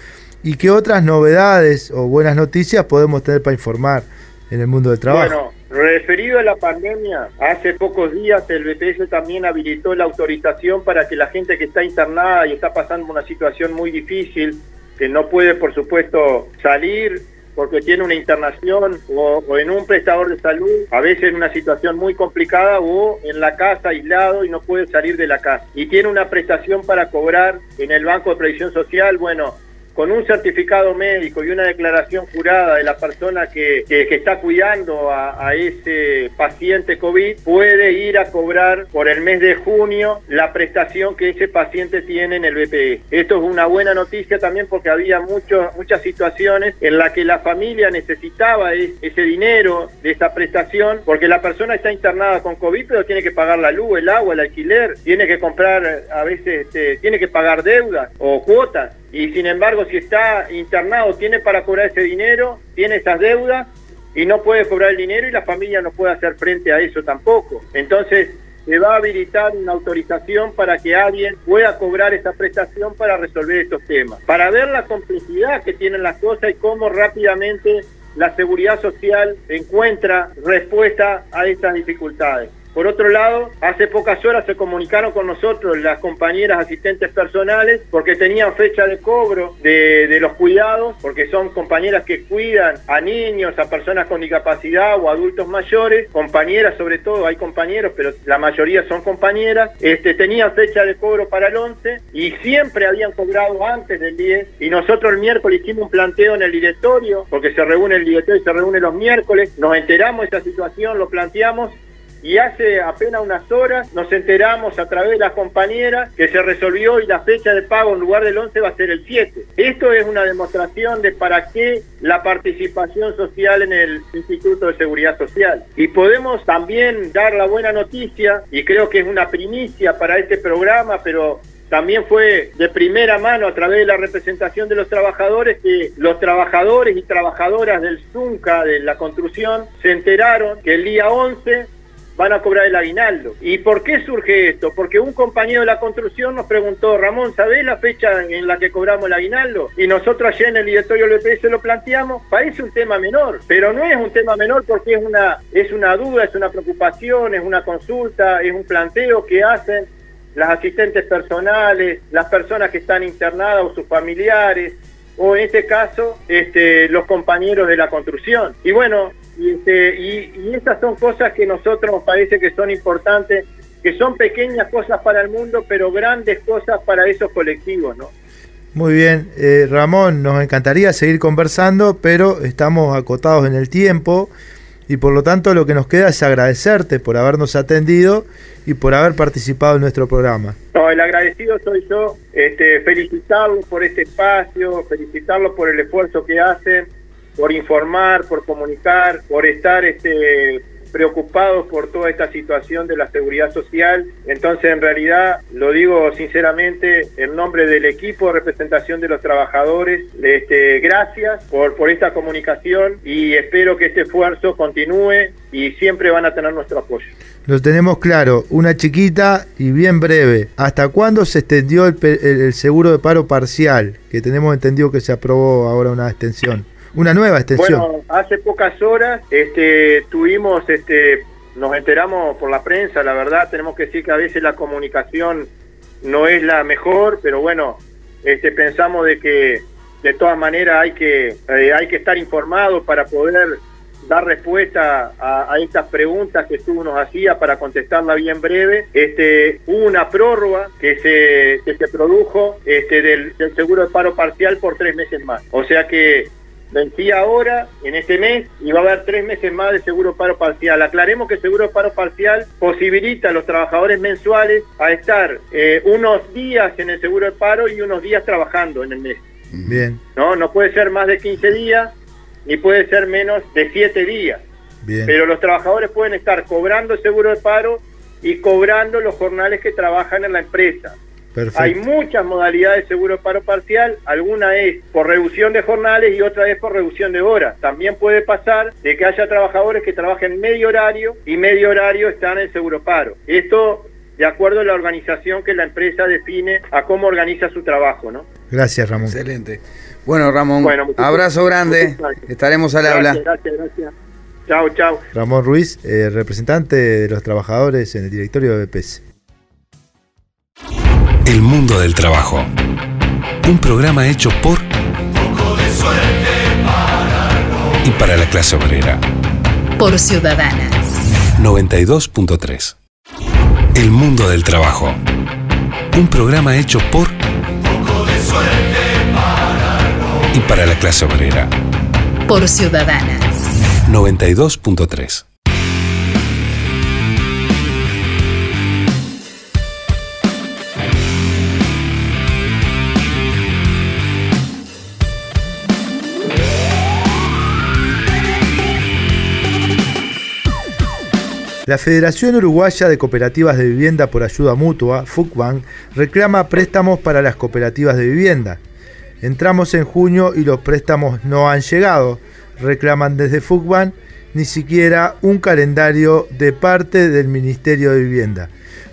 Speaker 2: y qué otras novedades o buenas noticias podemos tener para informar en el mundo del trabajo.
Speaker 9: Bueno, referido a la pandemia, hace pocos días el BPS también habilitó la autorización para que la gente que está internada y está pasando una situación muy difícil, que no puede por supuesto salir porque tiene una internación o, o en un prestador de salud, a veces en una situación muy complicada o en la casa aislado y no puede salir de la casa. Y tiene una prestación para cobrar en el Banco de Previsión Social, bueno, con un certificado médico y una declaración jurada de la persona que, que- está cuidando a, ese paciente COVID, puede ir a cobrar por el mes de junio la prestación que ese paciente tiene en el BPE. Esto es una buena noticia también porque había mucho- muchas situaciones en las que la familia necesitaba es- ese dinero de esa prestación porque la persona está internada con COVID pero tiene que pagar la luz, el agua, el alquiler, tiene que comprar, a veces este, tiene que pagar deudas o cuotas y sin embargo si está internado tiene para cobrar ese dinero, tiene esas deudas y no puede cobrar el dinero y la familia no puede hacer frente a eso tampoco. Entonces se va a habilitar una autorización para que alguien pueda cobrar esa prestación para resolver estos temas. Para ver la complejidad que tienen las cosas y cómo rápidamente la seguridad social encuentra respuesta a estas dificultades. Por otro lado, hace pocas horas se comunicaron con nosotros las compañeras asistentes personales porque tenían fecha de cobro de, los cuidados, porque son compañeras que cuidan a niños, a personas con discapacidad o adultos mayores, compañeras sobre todo, hay compañeros, pero la mayoría son compañeras, este, tenían fecha de cobro para el 11 y siempre habían cobrado antes del 10 y nosotros el miércoles hicimos un planteo en el directorio, porque se reúne el directorio y se reúne los miércoles, nos enteramos de esta situación, lo planteamos y hace apenas unas horas nos enteramos a través de las compañeras que se resolvió y la fecha de pago en lugar del 11 va a ser el 7. Esto es una demostración de para qué la participación social en el Instituto de Seguridad Social. Y podemos también dar la buena noticia, y creo que es una primicia para este programa, pero también fue de primera mano a través de la representación de los trabajadores que los trabajadores y trabajadoras del ZUNCA, de la construcción, se enteraron que el día 11 van a cobrar el aguinaldo. ¿Y por qué surge esto? Porque un compañero de la construcción nos preguntó, Ramón, ¿sabés la fecha en la que cobramos el aguinaldo? Y nosotros allá en el directorio del EPS lo planteamos, parece un tema menor, pero no es un tema menor porque es una, es una duda, es una preocupación, es una consulta, es un planteo que hacen las asistentes personales, las personas que están internadas o sus familiares, o en este caso este, los compañeros de la construcción. Y bueno, y, este, y, y estas son cosas que nosotros nos parece que son importantes, que son pequeñas cosas para el mundo, pero grandes cosas para esos colectivos, ¿no?
Speaker 2: Muy bien, eh, Ramón, nos encantaría seguir conversando, pero estamos acotados en el tiempo y por lo tanto lo que nos queda es agradecerte por habernos atendido y por haber participado en nuestro programa.
Speaker 9: No, el agradecido soy yo, este, felicitarlos por este espacio, felicitarlos por el esfuerzo que hacen, por informar, por comunicar, por estar este, preocupados por toda esta situación de la seguridad social. Entonces, en realidad, lo digo sinceramente, en nombre del equipo de representación de los trabajadores, este, gracias por, esta comunicación y espero que este esfuerzo continúe y siempre van a tener nuestro apoyo.
Speaker 2: Lo tenemos claro, una chiquita y bien breve. ¿Hasta cuándo se extendió el, el seguro de paro parcial? Que tenemos entendido que se aprobó ahora una extensión. Una nueva extensión.
Speaker 9: Bueno, hace pocas horas este, tuvimos, este, nos enteramos por la prensa, la verdad, tenemos que decir que a veces la comunicación no es la mejor, pero bueno, este, pensamos de que de todas maneras hay que, eh, hay que estar informado para poder dar respuesta a, estas preguntas que tú nos hacías para contestarla bien breve. Este, hubo una prórroga que se, que se produjo este, del seguro de paro parcial por tres meses más. O sea que vencía ahora, en este mes, y va a haber tres meses más de seguro paro parcial. Aclaremos que el seguro paro parcial posibilita a los trabajadores mensuales a estar eh, unos días en el seguro de paro y unos días trabajando en el mes.
Speaker 2: Bien.
Speaker 9: No, no puede ser más de 15 días, ni puede ser menos de 7 días.
Speaker 2: Bien.
Speaker 9: Pero los trabajadores pueden estar cobrando el seguro de paro y cobrando los jornales que trabajan en la empresa.
Speaker 2: Perfecto.
Speaker 9: Hay muchas modalidades de seguro de paro parcial, alguna es por reducción de jornales y otra es por reducción de horas. También puede pasar de que haya trabajadores que trabajen medio horario y medio horario están en seguro paro. Esto de acuerdo a la organización que la empresa define a cómo organiza su trabajo, ¿no?
Speaker 2: Gracias, Ramón.
Speaker 1: Excelente. Bueno, Ramón,
Speaker 9: Bueno,
Speaker 1: abrazo grande. Estaremos al habla.
Speaker 9: Gracias, gracias, gracias. Chao, chao.
Speaker 2: Ramón Ruiz, eh, representante de los trabajadores en el directorio de BPS.
Speaker 7: El mundo del trabajo. Un programa hecho por y para la clase obrera.
Speaker 3: Por Ciudadana.
Speaker 7: 92.3. El mundo del trabajo. Un programa hecho por y para la clase obrera.
Speaker 3: Por Ciudadana.
Speaker 7: 92.3.
Speaker 2: La Federación Uruguaya de Cooperativas de Vivienda por Ayuda Mutua, FUCBAN, reclama préstamos para las cooperativas de vivienda. Entramos en junio y los préstamos no han llegado. Reclaman desde FUCBAN ni siquiera un calendario de parte del Ministerio de Vivienda.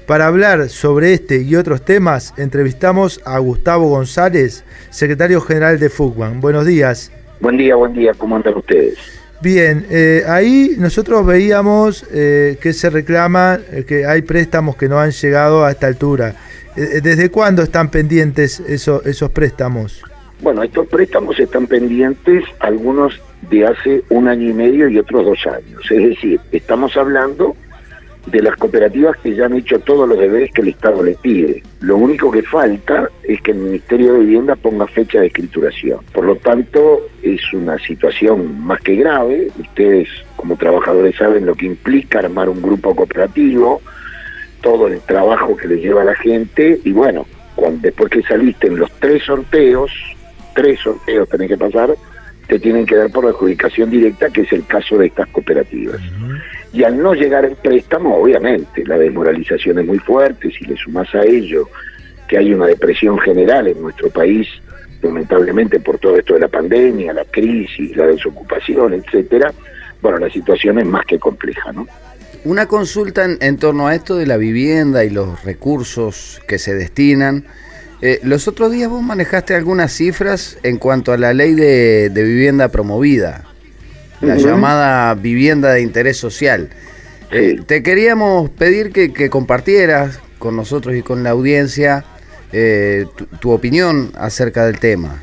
Speaker 2: Para hablar sobre este y otros temas, entrevistamos a Gustavo González, secretario general de FUCBAN. Buenos días.
Speaker 10: Buen día, buen día, ¿cómo andan ustedes?
Speaker 2: Bien, eh, ahí nosotros veíamos eh, que se reclama eh, que hay préstamos que no han llegado a esta altura. Eh, ¿Desde cuándo están pendientes eso- esos préstamos?
Speaker 10: Bueno, estos préstamos están pendientes, algunos de hace un año y medio y otros dos años. Es decir, estamos hablando de las cooperativas que ya han hecho todos los deberes que el Estado les pide. Lo único que falta es que el Ministerio de Vivienda ponga fecha de escrituración. Por lo tanto, es una situación más que grave. Ustedes, como trabajadores, saben lo que implica armar un grupo cooperativo, todo el trabajo que le lleva a la gente y bueno, cuando, después que saliste en los tres sorteos, tres sorteos tenés que pasar, te tienen que dar por adjudicación directa, que es el caso de estas cooperativas. Y al no llegar el préstamo, obviamente, la desmoralización es muy fuerte, si le sumás a ello que hay una depresión general en nuestro país, lamentablemente por todo esto de la pandemia, la crisis, la desocupación, etcétera, bueno, la situación es más que compleja, ¿no?
Speaker 1: Una consulta en, en torno a esto de la vivienda y los recursos que se destinan. Eh, los otros días vos manejaste algunas cifras en cuanto a la ley de vivienda promovida, la llamada vivienda de interés social. Eh, te queríamos pedir que, que compartieras con nosotros y con la audiencia eh, tu, tu opinión acerca del tema.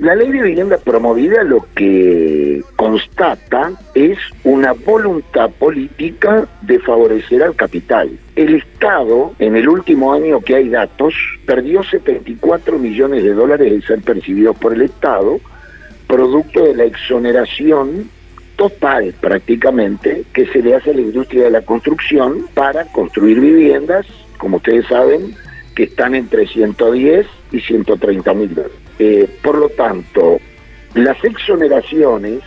Speaker 10: La ley de vivienda promovida lo que constata es una voluntad política de favorecer al capital. El Estado, en el último año que hay datos, perdió 74 millones de dólares de ser percibidos por el Estado, producto de la exoneración total prácticamente que se le hace a la industria de la construcción para construir viviendas, como ustedes saben, que están entre 110 y 130 mil dólares. Eh, por lo tanto, las exoneraciones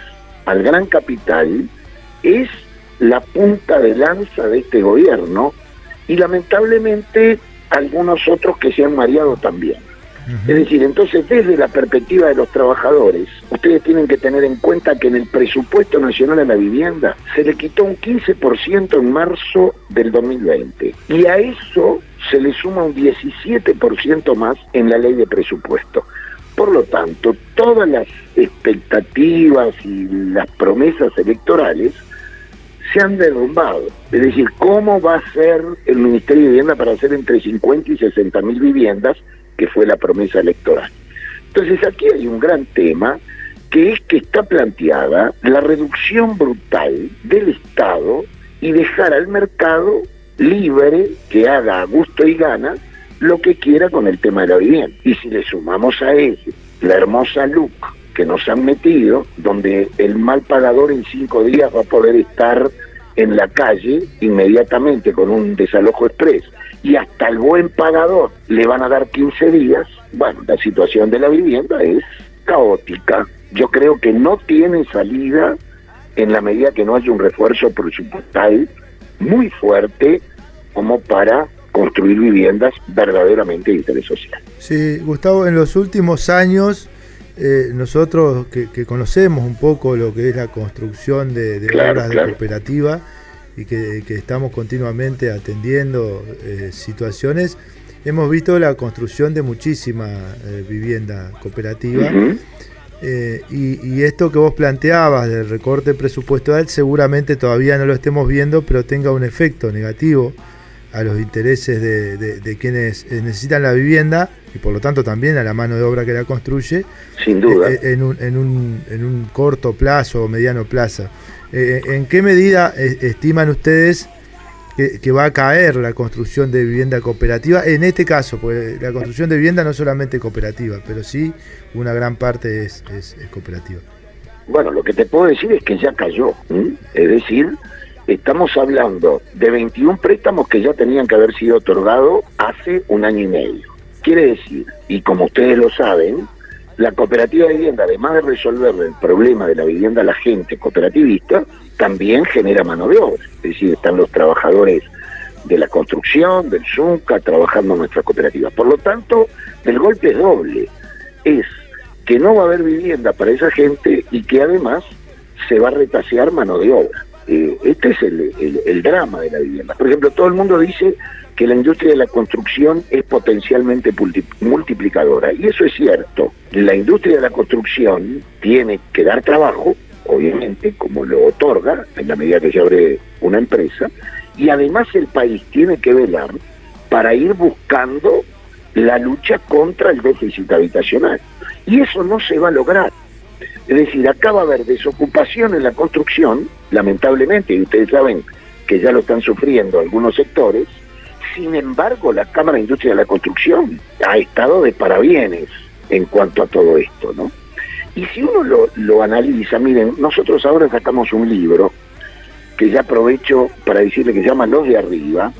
Speaker 10: al gran capital es la punta de lanza de este gobierno y lamentablemente algunos otros que se han mareado también. Es decir, entonces desde la perspectiva de los trabajadores, ustedes tienen que tener en cuenta que en el presupuesto nacional a la vivienda se le quitó un 15% en marzo del 2020 y a eso se le suma un 17% más en la ley de presupuesto. Por lo tanto, todas las expectativas y las promesas electorales se han derrumbado. Es decir, ¿cómo va a ser el Ministerio de Vivienda para hacer entre 50 y 60 mil viviendas, que fue la promesa electoral? Entonces aquí hay un gran tema, que es que está planteada la reducción brutal del Estado y dejar al mercado libre que haga a gusto y gana lo que quiera con el tema de la vivienda. Y si le sumamos a eso la hermosa look que nos han metido, donde el mal pagador en cinco días va a poder estar en la calle inmediatamente con un desalojo express y hasta el buen pagador le van a dar 15 días, bueno, la situación de la vivienda es caótica. Yo creo que no tiene salida en la medida que no haya un refuerzo presupuestal muy fuerte como para construir viviendas verdaderamente de interés social.
Speaker 2: Sí, Gustavo, en los últimos años, eh, nosotros que, que conocemos un poco lo que es la construcción de, de
Speaker 10: Claro,
Speaker 2: obras
Speaker 10: claro.
Speaker 2: de cooperativa y que, que estamos continuamente atendiendo eh, situaciones, hemos visto la construcción de muchísima eh, vivienda cooperativa. Eh, y, y esto que vos planteabas del recorte presupuestal seguramente todavía no lo estemos viendo, pero tenga un efecto negativo a los intereses de, de- de quienes eh, necesitan la vivienda y por lo tanto también a la mano de obra que la construye
Speaker 10: Sin duda.
Speaker 2: en, un, en, un, en un corto plazo o mediano plazo. Eh, ¿En qué medida estiman ustedes que, va a caer la construcción de vivienda cooperativa? En este caso, pues la construcción de vivienda no solamente cooperativa, pero sí una gran parte es, es- es cooperativa.
Speaker 10: Bueno, lo que te puedo decir es que ya cayó. Es decir, estamos hablando de 21 préstamos que ya tenían que haber sido otorgados hace un año y medio. Quiere decir, y como ustedes lo saben, la cooperativa de vivienda, además de resolver el problema de la vivienda a la gente cooperativista, también genera mano de obra. Es decir, están los trabajadores de la construcción, del ZUNCA, trabajando en nuestras cooperativas. Por lo tanto, el golpe es doble. Es que no va a haber vivienda para esa gente y que además se va a retasear mano de obra. Eh, este es el drama de la vivienda. Por ejemplo, todo el mundo dice que la industria de la construcción es potencialmente multi- multiplicadora, y eso es cierto. La industria de la construcción tiene que dar trabajo, obviamente, como lo otorga en la medida que se abre una empresa, y además el país tiene que velar para ir buscando la lucha contra el déficit habitacional. Y eso no se va a lograr. Es decir, acá va a haber desocupación en la construcción, lamentablemente, y ustedes saben que ya lo están sufriendo algunos sectores, sin embargo, la Cámara de Industria de la Construcción ha estado de parabienes en cuanto a todo esto, ¿no? Y si uno lo, lo analiza, miren, nosotros ahora sacamos un libro que ya aprovecho para decirle que se llama Los de Arriba,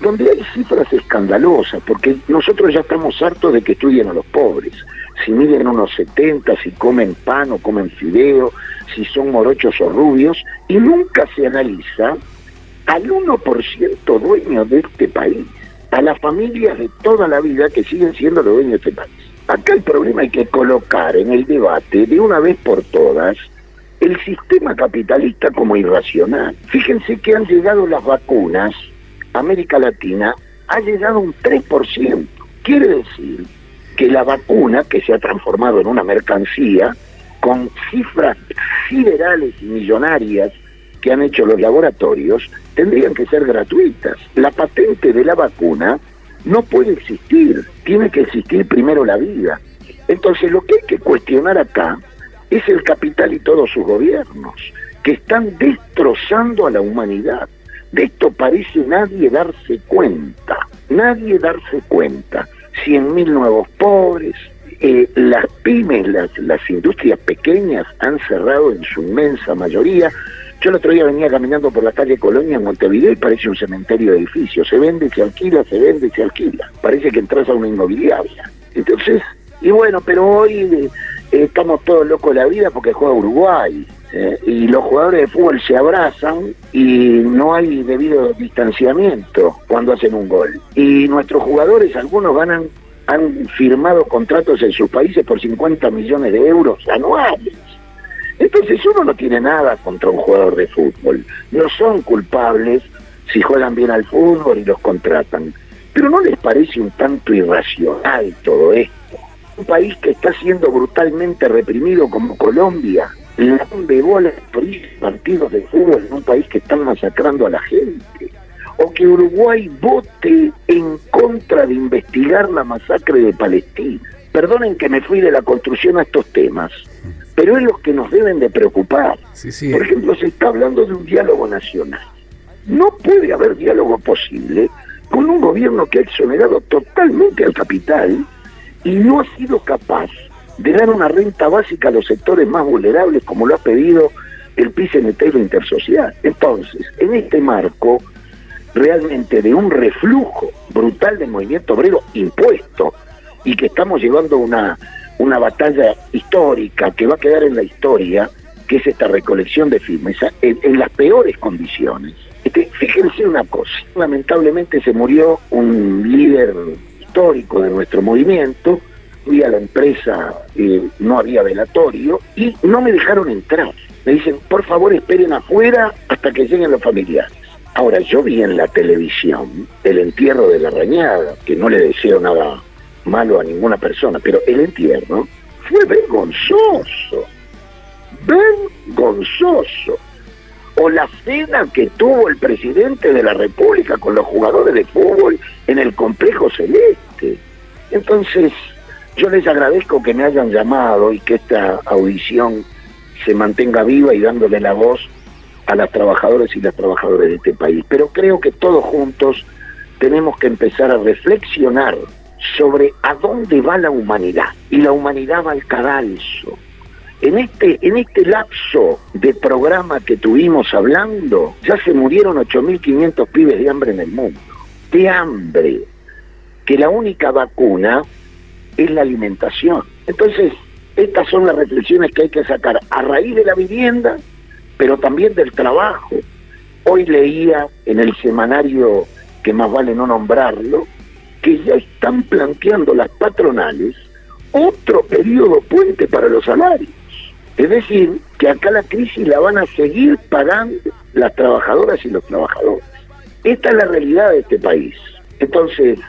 Speaker 10: donde hay cifras escandalosas, porque nosotros ya estamos hartos de que estudien a los pobres. Si miden unos 70, si comen pan o comen fideo, si son morochos o rubios, y nunca se analiza al 1% dueño de este país, a las familias de toda la vida que siguen siendo los dueños de este país. Acá el problema hay que colocar en el debate de una vez por todas el sistema capitalista como irracional. Fíjense que han llegado las vacunas, América Latina ha llegado un 3%. Quiere decir que la vacuna, que se ha transformado en una mercancía, con cifras siderales y millonarias que han hecho los laboratorios, tendrían que ser gratuitas. La patente de la vacuna no puede existir, tiene que existir primero la vida. Entonces lo que hay que cuestionar acá es el capital y todos sus gobiernos, que están destrozando a la humanidad. De esto parece nadie darse cuenta, nadie darse cuenta. Cien mil nuevos pobres, eh, las pymes, las, las industrias pequeñas han cerrado en su inmensa mayoría. Yo el otro día venía caminando por la calle Colonia en Montevideo y parece un cementerio de edificios. Se vende, se alquila, se vende, se alquila. Parece que entras a una inmobiliaria. Entonces, y bueno, pero hoy eh, estamos todos locos de la vida porque juega Uruguay. eh, y los jugadores de fútbol se abrazan y no hay debido distanciamiento cuando hacen un gol. Y nuestros jugadores, algunos ganan, han firmado contratos en sus países por 50 millones de euros anuales. Entonces uno no tiene nada contra un jugador de fútbol. No son culpables si juegan bien al fútbol y los contratan. Pero ¿no les parece un tanto irracional todo esto? Un país que está siendo brutalmente reprimido como Colombia, la de bola partidos de fútbol en un país que están masacrando a la gente. O que Uruguay vote en contra de investigar la masacre de Palestina. Perdonen que me fui de la construcción a estos temas, pero es lo que nos deben de preocupar. Por ejemplo, se está hablando de un diálogo nacional. No puede haber diálogo posible con un gobierno que ha exonerado totalmente al capital y no ha sido capaz de dar una renta básica a los sectores más vulnerables como lo ha pedido el PCNT y la Intersocial. Entonces, en este marco realmente de un reflujo brutal del movimiento obrero impuesto y que estamos llevando una, una batalla histórica que va a quedar en la historia, que es esta recolección de firmes, en, en las peores condiciones. Este, fíjense una cosa, lamentablemente se murió un líder histórico de nuestro movimiento, fui a la empresa, eh, no había velatorio, y no me dejaron entrar. Me dicen, por favor esperen afuera hasta que lleguen los familiares. Ahora, yo vi en la televisión el entierro de la rañada, que no le deseo nada malo a ninguna persona, pero el entierro fue vergonzoso, vergonzoso. O la cena que tuvo el presidente de la República con los jugadores de fútbol en el complejo celeste. Entonces, yo les agradezco que me hayan llamado y que esta audición se mantenga viva y dándole la voz a las trabajadoras y las trabajadoras de este país. Pero creo que todos juntos tenemos que empezar a reflexionar sobre a dónde va la humanidad. Y la humanidad va al cadalso. En este, en este lapso de programa que tuvimos hablando, ya se murieron 8.500 pibes de hambre en el mundo. De hambre. Que la única vacuna es la alimentación. Entonces, estas son las reflexiones que hay que sacar a raíz de la vivienda, pero también del trabajo. Hoy leía en el semanario, que más vale no nombrarlo, que ya están planteando las patronales otro periodo puente para los salarios. Es decir, que acá la crisis la van a seguir pagando las trabajadoras y los trabajadores. Esta es la realidad de este país. Entonces,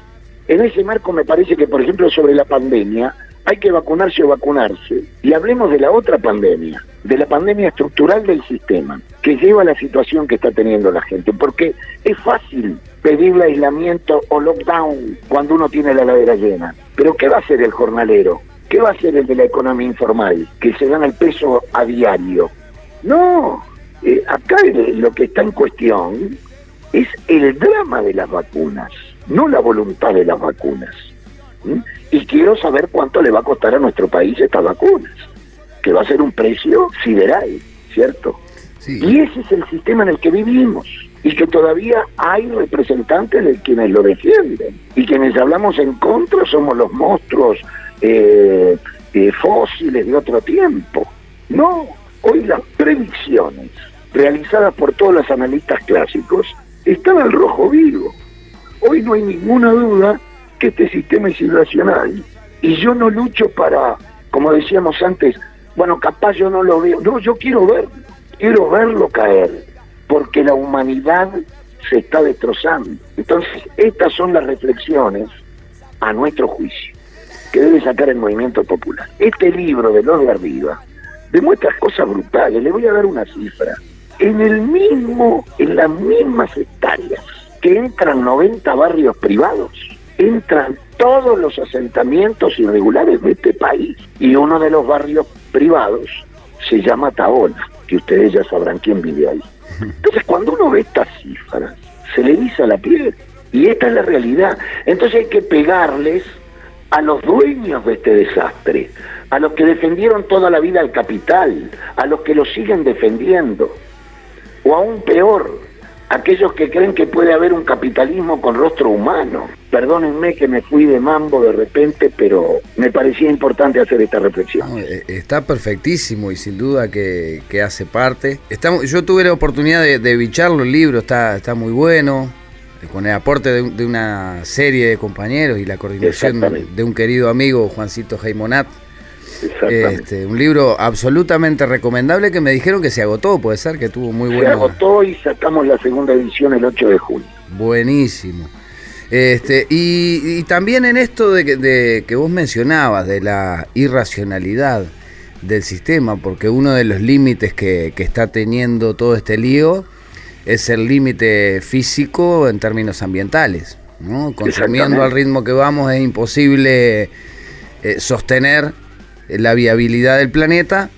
Speaker 10: en ese marco me parece que, por ejemplo, sobre la pandemia, hay que vacunarse o vacunarse. Y hablemos de la otra pandemia, de la pandemia estructural del sistema que lleva a la situación que está teniendo la gente. Porque es fácil pedirle aislamiento o lockdown cuando uno tiene la ladera llena. Pero ¿qué va a hacer el jornalero? ¿Qué va a hacer el de la economía informal? Que se gana el peso a diario. No, eh, acá lo que está en cuestión es el drama de las vacunas, no la voluntad de las vacunas. Y quiero saber cuánto le va a costar a nuestro país estas vacunas, que va a ser un precio sideral, ¿cierto? Y ese es el sistema en el que vivimos y que todavía hay representantes de quienes lo defienden. Y quienes hablamos en contra somos los monstruos eh, eh, fósiles de otro tiempo. No, hoy las predicciones realizadas por todos los analistas clásicos están al rojo vivo. Hoy no hay ninguna duda que este sistema es irracional. Y yo no lucho para, como decíamos antes, bueno, capaz yo no lo veo. No, yo quiero ver, quiero verlo caer, porque la humanidad se está destrozando. Entonces, estas son las reflexiones, a nuestro juicio, que debe sacar el movimiento popular. Este libro de los de arriba demuestra cosas brutales. Le voy a dar una cifra. En el mismo, en las mismas hectáreas que entran 90 barrios privados, entran todos los asentamientos irregulares de este país. Y uno de los barrios privados se llama Taona, que ustedes ya sabrán quién vive ahí. Entonces, cuando uno ve estas cifras, se le eriza la piel. Y esta es la realidad. Entonces hay que pegarles a los dueños de este desastre, a los que defendieron toda la vida al capital, a los que lo siguen defendiendo, o aún peor, aquellos que creen que puede haber un capitalismo con rostro humano. Perdónenme que me fui de mambo de repente, pero me parecía importante hacer esta reflexión.
Speaker 1: Eh, está perfectísimo y sin duda que, hace parte. Estamos, yo tuve la oportunidad de, de bicharlo, el libro está, está muy bueno con el aporte de, una serie de compañeros y la coordinación de un querido amigo, Juancito Jaimonat. Este, un libro absolutamente recomendable que me dijeron que se agotó, puede ser que tuvo muy bueno.
Speaker 10: Se agotó y sacamos la segunda edición el 8 de junio.
Speaker 1: Buenísimo. Este, y, también en esto de que, vos mencionabas, de la irracionalidad del sistema, porque uno de los límites que, que está teniendo todo este lío es el límite físico en términos ambientales. ¿no? Consumiendo al ritmo que vamos es imposible eh, sostener la viabilidad del planeta.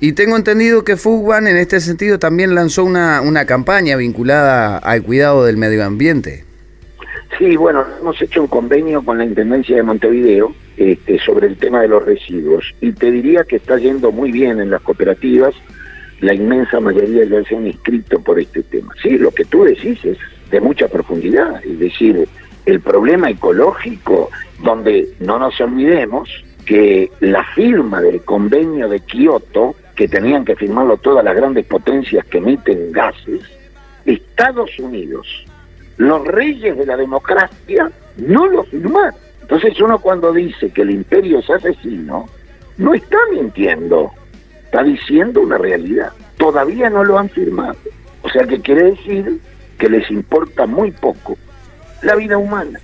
Speaker 1: Y tengo entendido que Fugban en este sentido también lanzó una, una campaña vinculada al cuidado del medio ambiente.
Speaker 10: Sí, bueno, hemos hecho un convenio con la Intendencia de Montevideo este, sobre el tema de los residuos y te diría que está yendo muy bien en las cooperativas la inmensa mayoría ya se han inscrito por este tema. Sí, lo que tú decís es de mucha profundidad, es decir, el problema ecológico, donde no nos olvidemos que la firma del convenio de Kioto, que tenían que firmarlo todas las grandes potencias que emiten gases, Estados Unidos, los reyes de la democracia, no lo firmaron. Entonces uno cuando dice que el imperio es asesino, no está mintiendo, está diciendo una realidad. Todavía no lo han firmado. O sea que quiere decir que les importa muy poco la vida humana.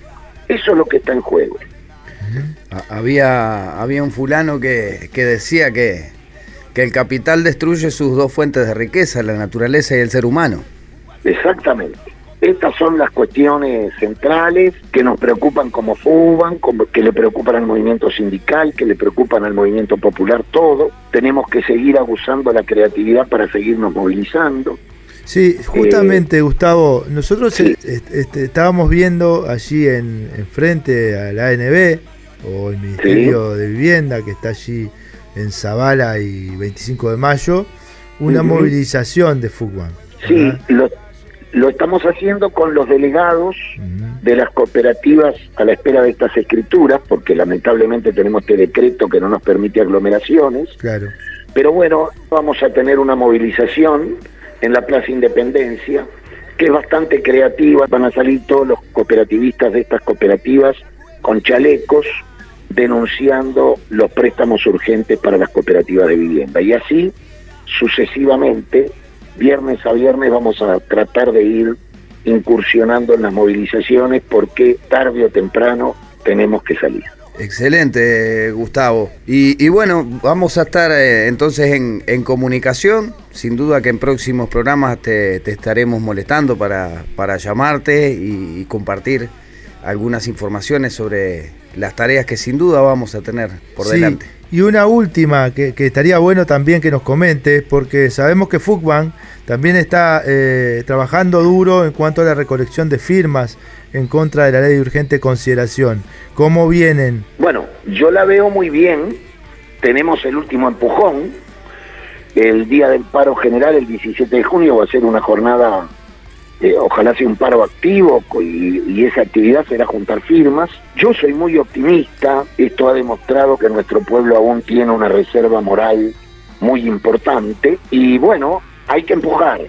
Speaker 10: Eso es lo que está en juego.
Speaker 1: Había, había un fulano que, que decía que, que el capital destruye sus dos fuentes de riqueza, la naturaleza y el ser humano.
Speaker 10: Exactamente. Estas son las cuestiones centrales que nos preocupan como FUBAN, que le preocupan al movimiento sindical, que le preocupan al movimiento popular, todo. Tenemos que seguir abusando la creatividad para seguirnos movilizando.
Speaker 2: Sí, justamente, eh, Gustavo, nosotros eh, estábamos viendo allí en, frente a la ANB o el Ministerio de Vivienda que está allí en Zavala y 25 de mayo, una movilización de FUBAN.
Speaker 10: Sí, lo, lo estamos haciendo con los delegados de las cooperativas a la espera de estas escrituras, porque lamentablemente tenemos este decreto que no nos permite aglomeraciones.
Speaker 2: Claro.
Speaker 10: Pero bueno, vamos a tener una movilización en la Plaza Independencia, que es bastante creativa. Van a salir todos los cooperativistas de estas cooperativas con chalecos denunciando los préstamos urgentes para las cooperativas de vivienda. Y así sucesivamente viernes a viernes vamos a tratar de ir incursionando en las movilizaciones porque tarde o temprano tenemos que salir.
Speaker 1: Excelente, Gustavo. Y, y bueno, vamos a estar eh, entonces en, en comunicación. Sin duda que en próximos programas te, estaremos molestando para, para llamarte y compartir algunas informaciones sobre las tareas que sin duda vamos a tener por
Speaker 2: Sí,
Speaker 1: delante.
Speaker 2: Y una última que, que estaría bueno también que nos comentes, porque sabemos que Fugban también está eh, trabajando duro en cuanto a la recolección de firmas en contra de la ley de urgente consideración. ¿Cómo vienen?
Speaker 10: Bueno, yo la veo muy bien. Tenemos el último empujón. El día del paro general, el 17 de junio, va a ser una jornada, eh, ojalá sea un paro activo y, y esa actividad será juntar firmas. Yo soy muy optimista. Esto ha demostrado que nuestro pueblo aún tiene una reserva moral muy importante. Y bueno, hay que empujar.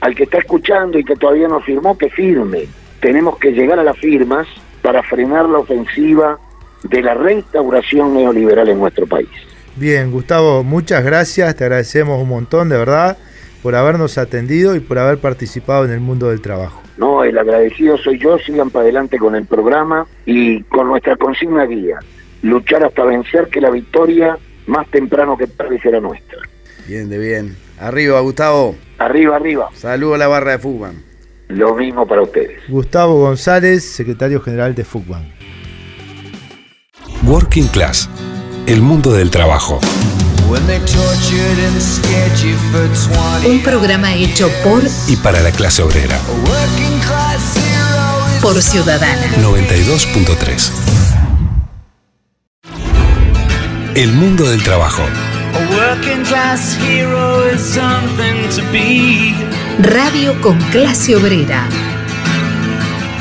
Speaker 10: Al que está escuchando y que todavía no firmó, que firme. Tenemos que llegar a las firmas para frenar la ofensiva de la reinstauración neoliberal en nuestro país.
Speaker 2: Bien, Gustavo, muchas gracias, te agradecemos un montón, de verdad, por habernos atendido y por haber participado en el mundo del trabajo.
Speaker 10: No, el agradecido soy yo, sigan para adelante con el programa y con nuestra consigna guía, luchar hasta vencer que la victoria más temprano que tarde será nuestra.
Speaker 1: Bien, de bien. Arriba, Gustavo.
Speaker 10: Arriba, arriba.
Speaker 1: Saludo a la barra de fútbol.
Speaker 10: Lo mismo para ustedes.
Speaker 2: Gustavo González, secretario general de Fugban.
Speaker 7: Working Class, el mundo del trabajo.
Speaker 6: When they tortured and scared you for 20
Speaker 3: Un programa hecho por
Speaker 7: Y para la clase obrera,
Speaker 3: por Ciudadana.
Speaker 7: 92.3. El mundo del trabajo.
Speaker 8: A working class hero is something to be.
Speaker 3: Radio con clase obrera.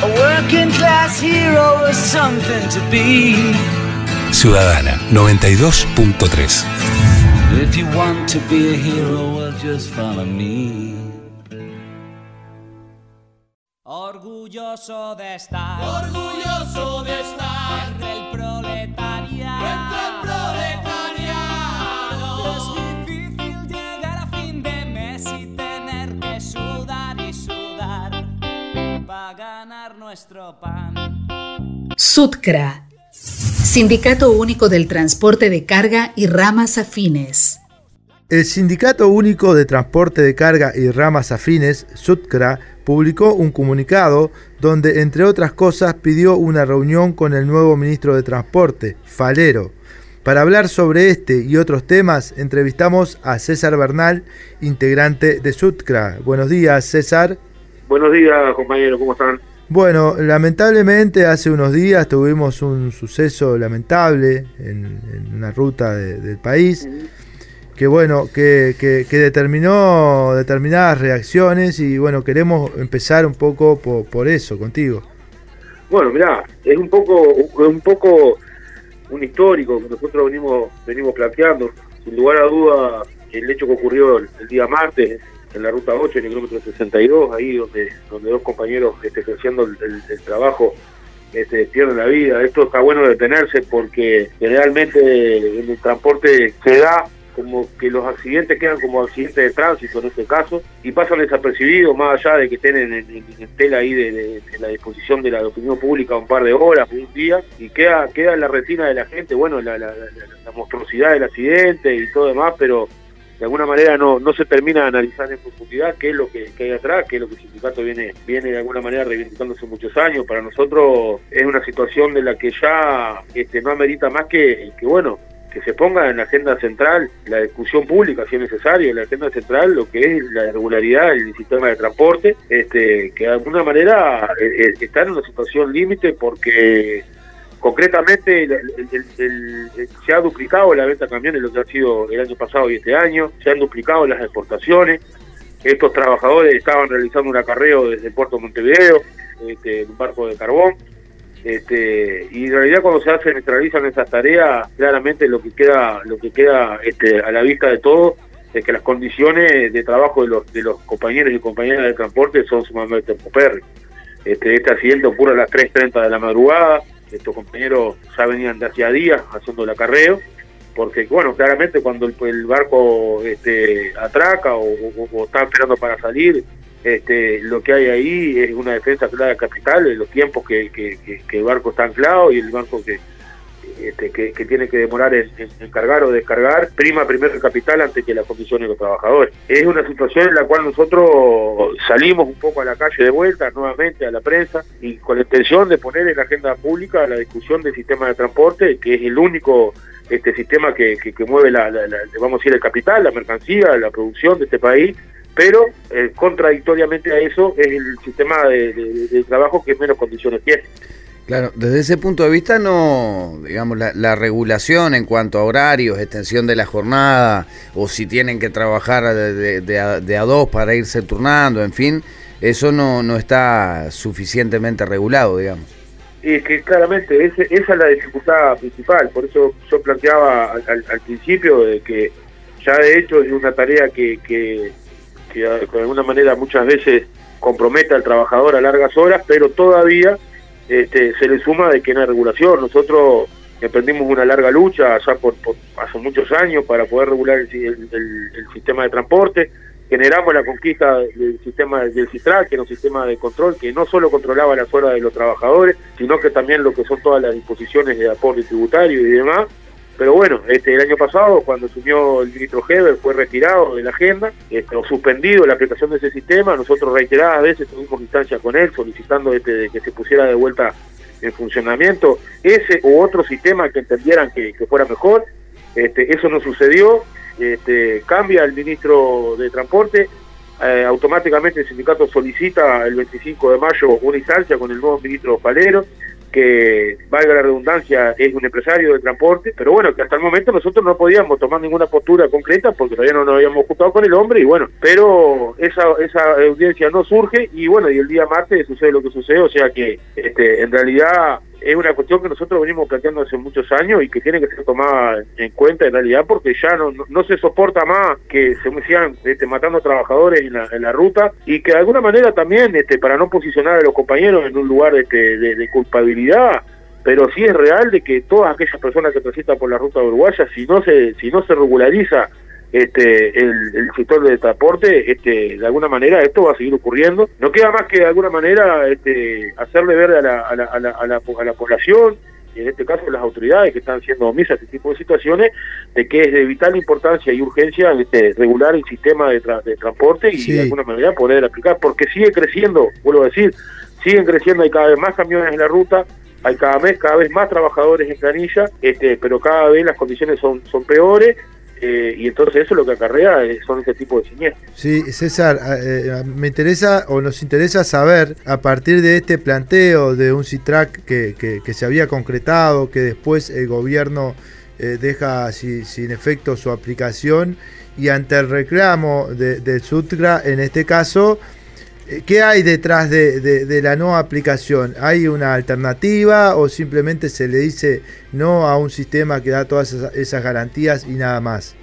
Speaker 8: A working class hero is something to be.
Speaker 7: Ciudadana 92.3.
Speaker 8: If you want to be a hero, well, just follow me.
Speaker 11: Orgulloso de estar, orgulloso de estar entre el proletariado, entre el proletariado. Es difícil llegar a fin de mes y tener que sudar y sudar para ganar nuestro pan.
Speaker 3: SUTCRA. Sindicato Único del Transporte de Carga y Ramas Afines.
Speaker 2: El Sindicato Único de Transporte de Carga y Ramas Afines, SUTCRA, publicó un comunicado donde, entre otras cosas, pidió una reunión con el nuevo ministro de Transporte, Falero. Para hablar sobre este y otros temas, entrevistamos a César Bernal, integrante de SUTCRA. Buenos días, César.
Speaker 12: Buenos días, compañeros, ¿cómo están?
Speaker 2: Bueno, lamentablemente hace unos días tuvimos un suceso lamentable en, una ruta de- del país que bueno, que, que- determinó determinadas reacciones y bueno, queremos empezar un poco por, eso contigo.
Speaker 12: Bueno, mirá, es un poco, un poco un histórico que nosotros venimos, venimos planteando. Sin lugar a duda, el hecho que ocurrió el día martes en la ruta 8, en el kilómetro 62, ahí donde, donde dos compañeros este, ejerciendo el, trabajo este, pierden la vida. Esto está bueno detenerse porque generalmente en el transporte se da como que los accidentes quedan como accidentes de tránsito en este caso y pasan desapercibidos más allá de que estén en, en- en tela ahí de, la disposición de la opinión pública un par de horas, un día y queda queda en la retina de la gente, bueno, la- la monstruosidad del accidente y todo demás, pero de alguna manera no, no se termina de analizar en profundidad qué es lo que, que hay atrás, qué es lo que el sindicato viene, viene de alguna manera reivindicando hace muchos años. Para nosotros es una situación de la que ya este, no amerita más que, bueno, que se ponga en la agenda central la discusión pública, si es necesario, en la agenda central lo que es la regularidad del sistema de transporte, este, que de alguna manera eh, eh, está en una situación límite porque concretamente el- se ha duplicado la venta de camiones lo que ha sido el año pasado y este año, se han duplicado las exportaciones, estos trabajadores estaban realizando un acarreo desde puerto de Montevideo, este, un barco de carbón, este, y en realidad cuando se hacen, realizan esas tareas, claramente lo que queda, lo que queda este, a la vista de todos es que las condiciones de trabajo de los, de los compañeros y compañeras de transporte son sumamente paupérrimas. Este, este accidente ocurre a las 3.30 de la madrugada, estos compañeros ya venían de hacía días haciendo el acarreo, porque bueno, claramente cuando el, el barco este, atraca o, está esperando para salir, este, lo que hay ahí es una defensa clara de capital, los tiempos que- que- que el barco está anclado y el barco que, este, que, tiene que demorar en, en- cargar o descargar, prima primero el capital antes que las condiciones de los trabajadores. Es una situación en la cual nosotros salimos un poco a la calle de vuelta, nuevamente a la prensa, y con la intención de poner en la agenda pública la discusión del sistema de transporte, que es el único este sistema que, que, que mueve la, la- la- vamos a decir, el capital, la mercancía, la producción de este país, pero eh, contradictoriamente a eso es el sistema de trabajo que menos condiciones tiene.
Speaker 1: Claro, desde ese punto de vista no, digamos, la, la regulación en cuanto a horarios, extensión de la jornada, o si tienen que trabajar de, de- de a, de a dos para irse turnando, en fin, eso no, no está suficientemente regulado, digamos.
Speaker 12: Y es que claramente ese- esa es la dificultad principal, por eso yo planteaba al, al- principio de que ya de hecho es una tarea que, que, que de alguna manera muchas veces compromete al trabajador a largas horas, pero todavía este, se le suma de que no hay regulación. Nosotros emprendimos una larga lucha ya por, por- hace muchos años para poder regular el sistema de transporte. Generamos la conquista del sistema del CITRAC, que era un sistema de control que no solo controlaba las horas de los trabajadores, sino que también lo que son todas las disposiciones de aporte tributario y demás. Pero bueno, este, el año pasado, cuando asumió el ministro Heber, fue retirado de la agenda, este, o suspendido la aplicación de ese sistema. Nosotros reiteradas veces tuvimos instancia con él solicitando este, que se pusiera de vuelta en funcionamiento ese u otro sistema que entendieran que, que fuera mejor. Este, eso no sucedió. Este, cambia el ministro de Transporte. eh, automáticamente el sindicato solicita el 25 de mayo una instancia con el nuevo ministro Palero que, valga la redundancia, es un empresario de transporte, pero bueno, que hasta el momento nosotros no podíamos tomar ninguna postura concreta porque todavía no nos habíamos juntado con el hombre y bueno, pero esa, esa audiencia no surge y bueno, y el día martes sucede lo que sucede, o sea que este, en realidad es una cuestión que nosotros venimos planteando hace muchos años y que tiene que ser tomada en cuenta en realidad porque ya no, no, se soporta más que se sigan este, matando trabajadores en la, en la ruta y que de alguna manera también este, para no posicionar a los compañeros en un lugar este, de, de culpabilidad pero sí es real de que todas aquellas personas que transitan por la ruta uruguaya si no se si no se regulariza este el, el sector de transporte este de alguna manera esto va a seguir ocurriendo no queda más que de alguna manera este hacerle ver a la, a la, a la, a la, a la población y en este caso las autoridades que están siendo omisas a este tipo de situaciones, de que es de vital importancia y urgencia este, regular el sistema de, tra- de transporte y
Speaker 2: Sí.
Speaker 12: de alguna manera poder aplicar, porque sigue creciendo, vuelvo a decir, siguen creciendo, hay cada vez más camiones en la ruta, hay cada vez, cada vez más trabajadores en planilla, este, pero cada vez las condiciones son, son peores, eh, y entonces eso lo que acarrea eh, son este tipo de siniestros.
Speaker 2: Sí, César, eh, me interesa o nos interesa saber a partir de este planteo de un CITRAC que, se había concretado, que después el gobierno deja si- sin efecto su aplicación y ante el reclamo de, del SUTRA, en este caso, ¿qué hay detrás de, de- la no aplicación? ¿Hay una alternativa o simplemente se le dice no a un sistema que da todas esas, esas garantías y nada más?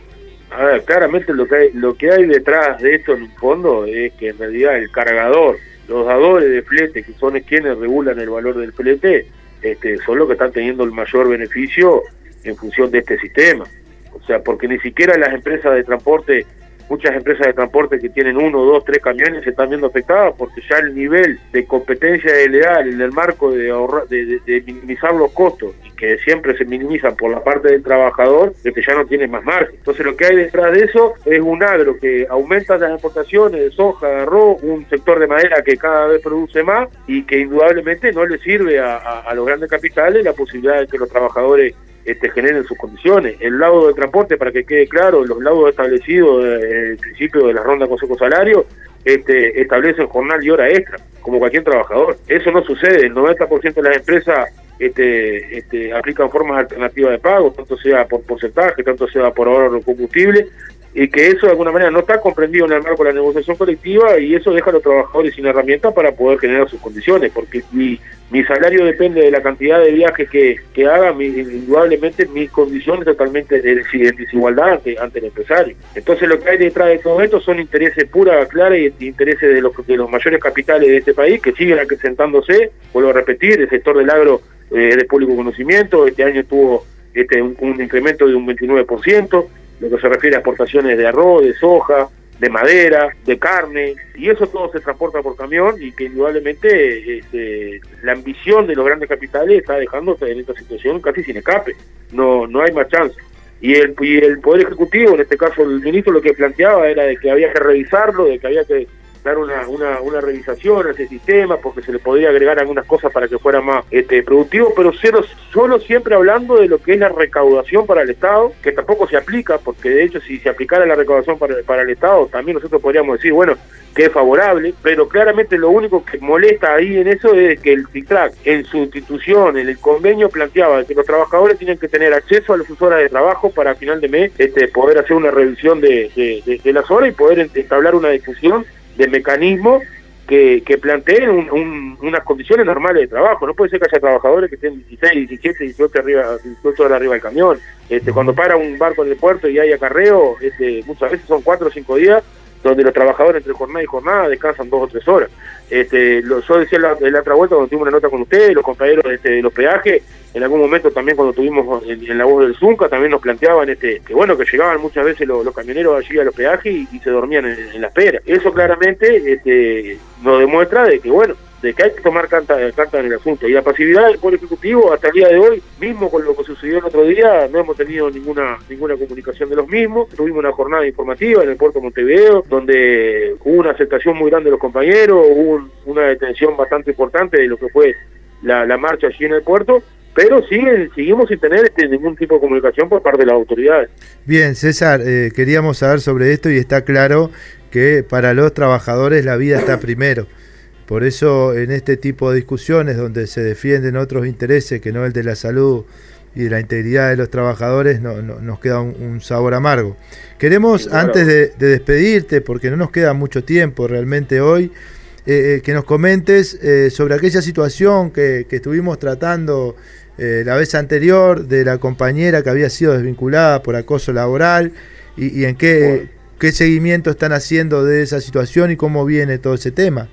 Speaker 12: A ver, claramente lo que hay, lo que hay detrás de esto en un fondo es que en realidad el cargador, los dadores de flete, que son quienes regulan el valor del flete, este, son los que están teniendo el mayor beneficio en función de este sistema. O sea, porque ni siquiera las empresas de transporte, muchas empresas de transporte que tienen uno, dos, tres camiones se están viendo afectadas porque ya el nivel de competencia leal en el marco de, ahorrar, de, de- de minimizar los costos y que siempre se minimizan por la parte del trabajador, es que ya no tiene más margen. Entonces lo que hay detrás de eso es un agro que aumenta las exportaciones de soja, de arroz, un sector de madera que cada vez produce más y que indudablemente no le sirve a- a los grandes capitales la posibilidad de que los trabajadores este, generen sus condiciones. El laudo de transporte, para que quede claro, los laudos establecidos en el principio de la ronda consejo salario, este, establecen jornal y hora extra, como cualquier trabajador. Eso no sucede, el 90% de las empresas este, este, aplican formas alternativas de pago, tanto sea por porcentaje, tanto sea por ahorro de combustible, y que eso de alguna manera no está comprendido en el marco de la negociación colectiva y eso deja a los trabajadores sin herramientas para poder generar sus condiciones, porque mi, mi salario depende de la cantidad de viajes que, que haga, mi- indudablemente mis condiciones totalmente de, desigualdad ante, ante el empresario. Entonces lo que hay detrás de todo esto son intereses pura, clara y intereses de los, de los mayores capitales de este país que siguen acrecentándose, vuelvo a repetir, el sector del agro eh, de público conocimiento, este año tuvo este, un, un incremento de un 29%, lo que se refiere a exportaciones de arroz, de soja, de madera, de carne, y eso todo se transporta por camión y que indudablemente este, la ambición de los grandes capitales está dejando en esta situación casi sin escape, no, no hay más chance. Y el, y el Poder Ejecutivo, en este caso el ministro, lo que planteaba era de que había que revisarlo, de que había que dar una, una, revisación a ese sistema porque se le podría agregar algunas cosas para que fuera más este, productivo, pero solo, solo siempre hablando de lo que es la recaudación para el Estado, que tampoco se aplica, porque de hecho si se aplicara la recaudación para, para el Estado, también nosotros podríamos decir, bueno, que es favorable, pero claramente lo único que molesta ahí en eso es que el CITRAC en su institución, en el convenio planteaba que los trabajadores tienen que tener acceso a las horas de trabajo para final de mes este, poder hacer una revisión de, de, las horas y poder entablar una discusión de mecanismos que, que planteen un, un, unas condiciones normales de trabajo. No puede ser que haya trabajadores que estén 16, 17, 18, arriba, 18 horas arriba del camión. Este, cuando para un barco en el puerto y hay acarreo, este, muchas veces son 4 o 5 días donde los trabajadores entre jornada y jornada descansan dos o tres horas. Este, lo, yo decía la, otra vuelta cuando tuvimos una nota con ustedes, los compañeros este, de los peajes, en algún momento también cuando tuvimos en, en la voz del Zunca, también nos planteaban este, que bueno, que llegaban muchas veces los, camioneros allí a los peajes y, y se dormían en, en, la espera. Eso claramente este, nos demuestra de que bueno, de que hay que tomar carta, carta en el asunto. Y la pasividad del Poder Ejecutivo hasta el día de hoy, mismo con lo que sucedió el otro día, no hemos tenido ninguna ninguna comunicación de los mismos. Tuvimos una jornada informativa en el puerto de Montevideo, donde hubo una aceptación muy grande de los compañeros, hubo un, una detención bastante importante de lo que fue la, la marcha allí en el puerto, pero sigue, seguimos sin tener este, ningún tipo de comunicación por parte de las autoridades.
Speaker 2: Bien, César, eh, queríamos saber sobre esto y está claro que para los trabajadores la vida está primero. Por eso en este tipo de discusiones donde se defienden otros intereses que no el de la salud y de la integridad de los trabajadores, no, no, nos queda un, un, sabor amargo. Queremos, sí, claro. antes de, de, despedirte, porque no nos queda mucho tiempo realmente hoy, eh, eh, que nos comentes eh, sobre aquella situación que, que estuvimos tratando eh, la vez anterior de la compañera que había sido desvinculada por acoso laboral y, y en qué, bueno. qué seguimiento están haciendo de esa situación y cómo viene todo ese tema.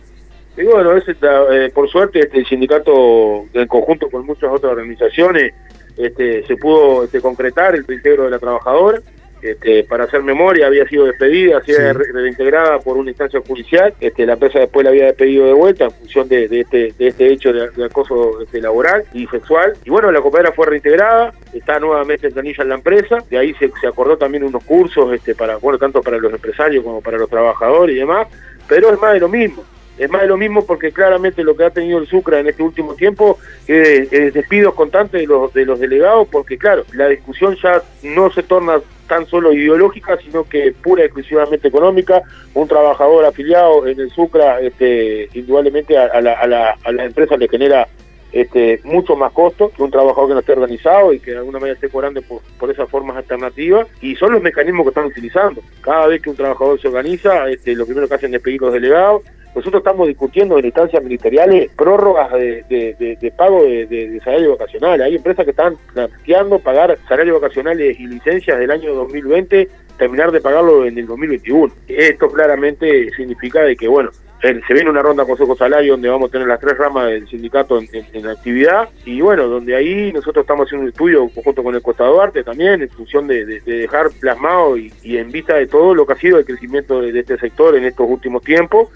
Speaker 12: Y bueno, es, eh, por suerte este, el sindicato, en conjunto con muchas otras organizaciones, este, se pudo este, concretar el reintegro de la trabajadora. Este, para hacer memoria, había sido despedida, sí. reintegrada por una instancia judicial. Este, la empresa después la había despedido de vuelta en función de, de, este, de este, hecho de, de acoso este, laboral y sexual. Y bueno, la compañera fue reintegrada, está nuevamente en planilla en la empresa. De ahí se, se acordó también unos cursos este, para, bueno, tanto para los empresarios como para los trabajadores y demás. Pero es más de lo mismo es más de lo mismo porque claramente lo que ha tenido el Sucra en este último tiempo es, es despidos constantes de los, de los delegados, porque claro, la discusión ya no se torna tan solo ideológica, sino que pura y exclusivamente económica. Un trabajador afiliado en el Sucra, este, indudablemente a, a, la, a, la, empresa le genera este, mucho más costo que un trabajador que no esté organizado y que de alguna manera esté cobrando por, por esas formas alternativas y son los mecanismos que están utilizando. Cada vez que un trabajador se organiza, este, lo primero que hacen es pedir los delegados. Nosotros estamos discutiendo en instancias ministeriales prórrogas de, de, pago de, salario vacacional. Hay empresas que están planteando pagar salarios vacacionales y licencias del año 2020, terminar de pagarlo en el 2021. Esto claramente significa de que, bueno, se viene una ronda Consejo Salario donde vamos a tener las tres ramas del sindicato en, en, en, actividad y bueno, donde ahí nosotros estamos haciendo un estudio junto con el Costa Duarte también en función de, de, de dejar plasmado y, en vista de todo lo que ha sido el crecimiento de este sector en estos últimos tiempos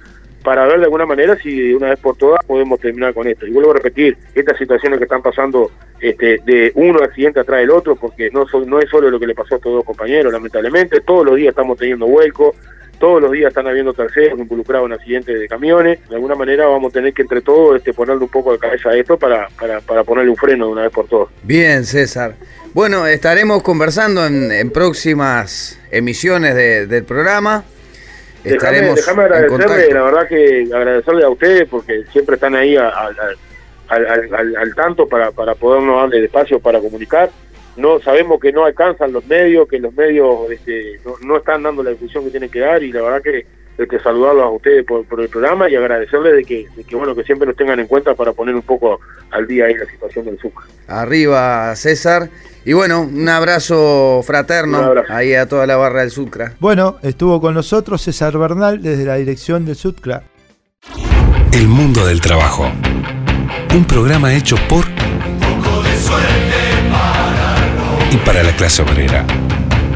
Speaker 12: para ver de alguna manera si una vez por todas podemos terminar con esto. Y vuelvo a repetir, estas situaciones que están pasando este, de uno accidente atrás del otro, porque no, so, no es solo lo que le pasó a estos dos compañeros, lamentablemente, todos los días estamos teniendo vuelcos, todos los días están habiendo terceros involucrados en accidentes de camiones. De alguna manera vamos a tener que entre todos este, ponerle un poco de cabeza a esto para, para, para ponerle un freno de una vez por todas.
Speaker 1: Bien, César. Bueno, estaremos conversando en, en próximas emisiones de, del programa.
Speaker 12: Déjame, déjame agradecerle, la verdad que agradecerle a ustedes porque siempre están ahí a, a, al, al, al, tanto para, para podernos darle espacio para comunicar. No sabemos que no alcanzan los medios, que los medios este, no, no, están dando la difusión que tienen que dar y la verdad que hay que saludarlos a ustedes por, por el programa y agradecerles de que, de que bueno que siempre nos tengan en cuenta para poner un poco al día ahí la situación del Zucca.
Speaker 1: Arriba César. Y bueno, un abrazo fraterno un abrazo. ahí a toda la barra del Sucra.
Speaker 2: Bueno, estuvo con nosotros César Bernal desde la dirección del Sucra.
Speaker 7: El mundo del trabajo. Un programa hecho por y para la clase obrera.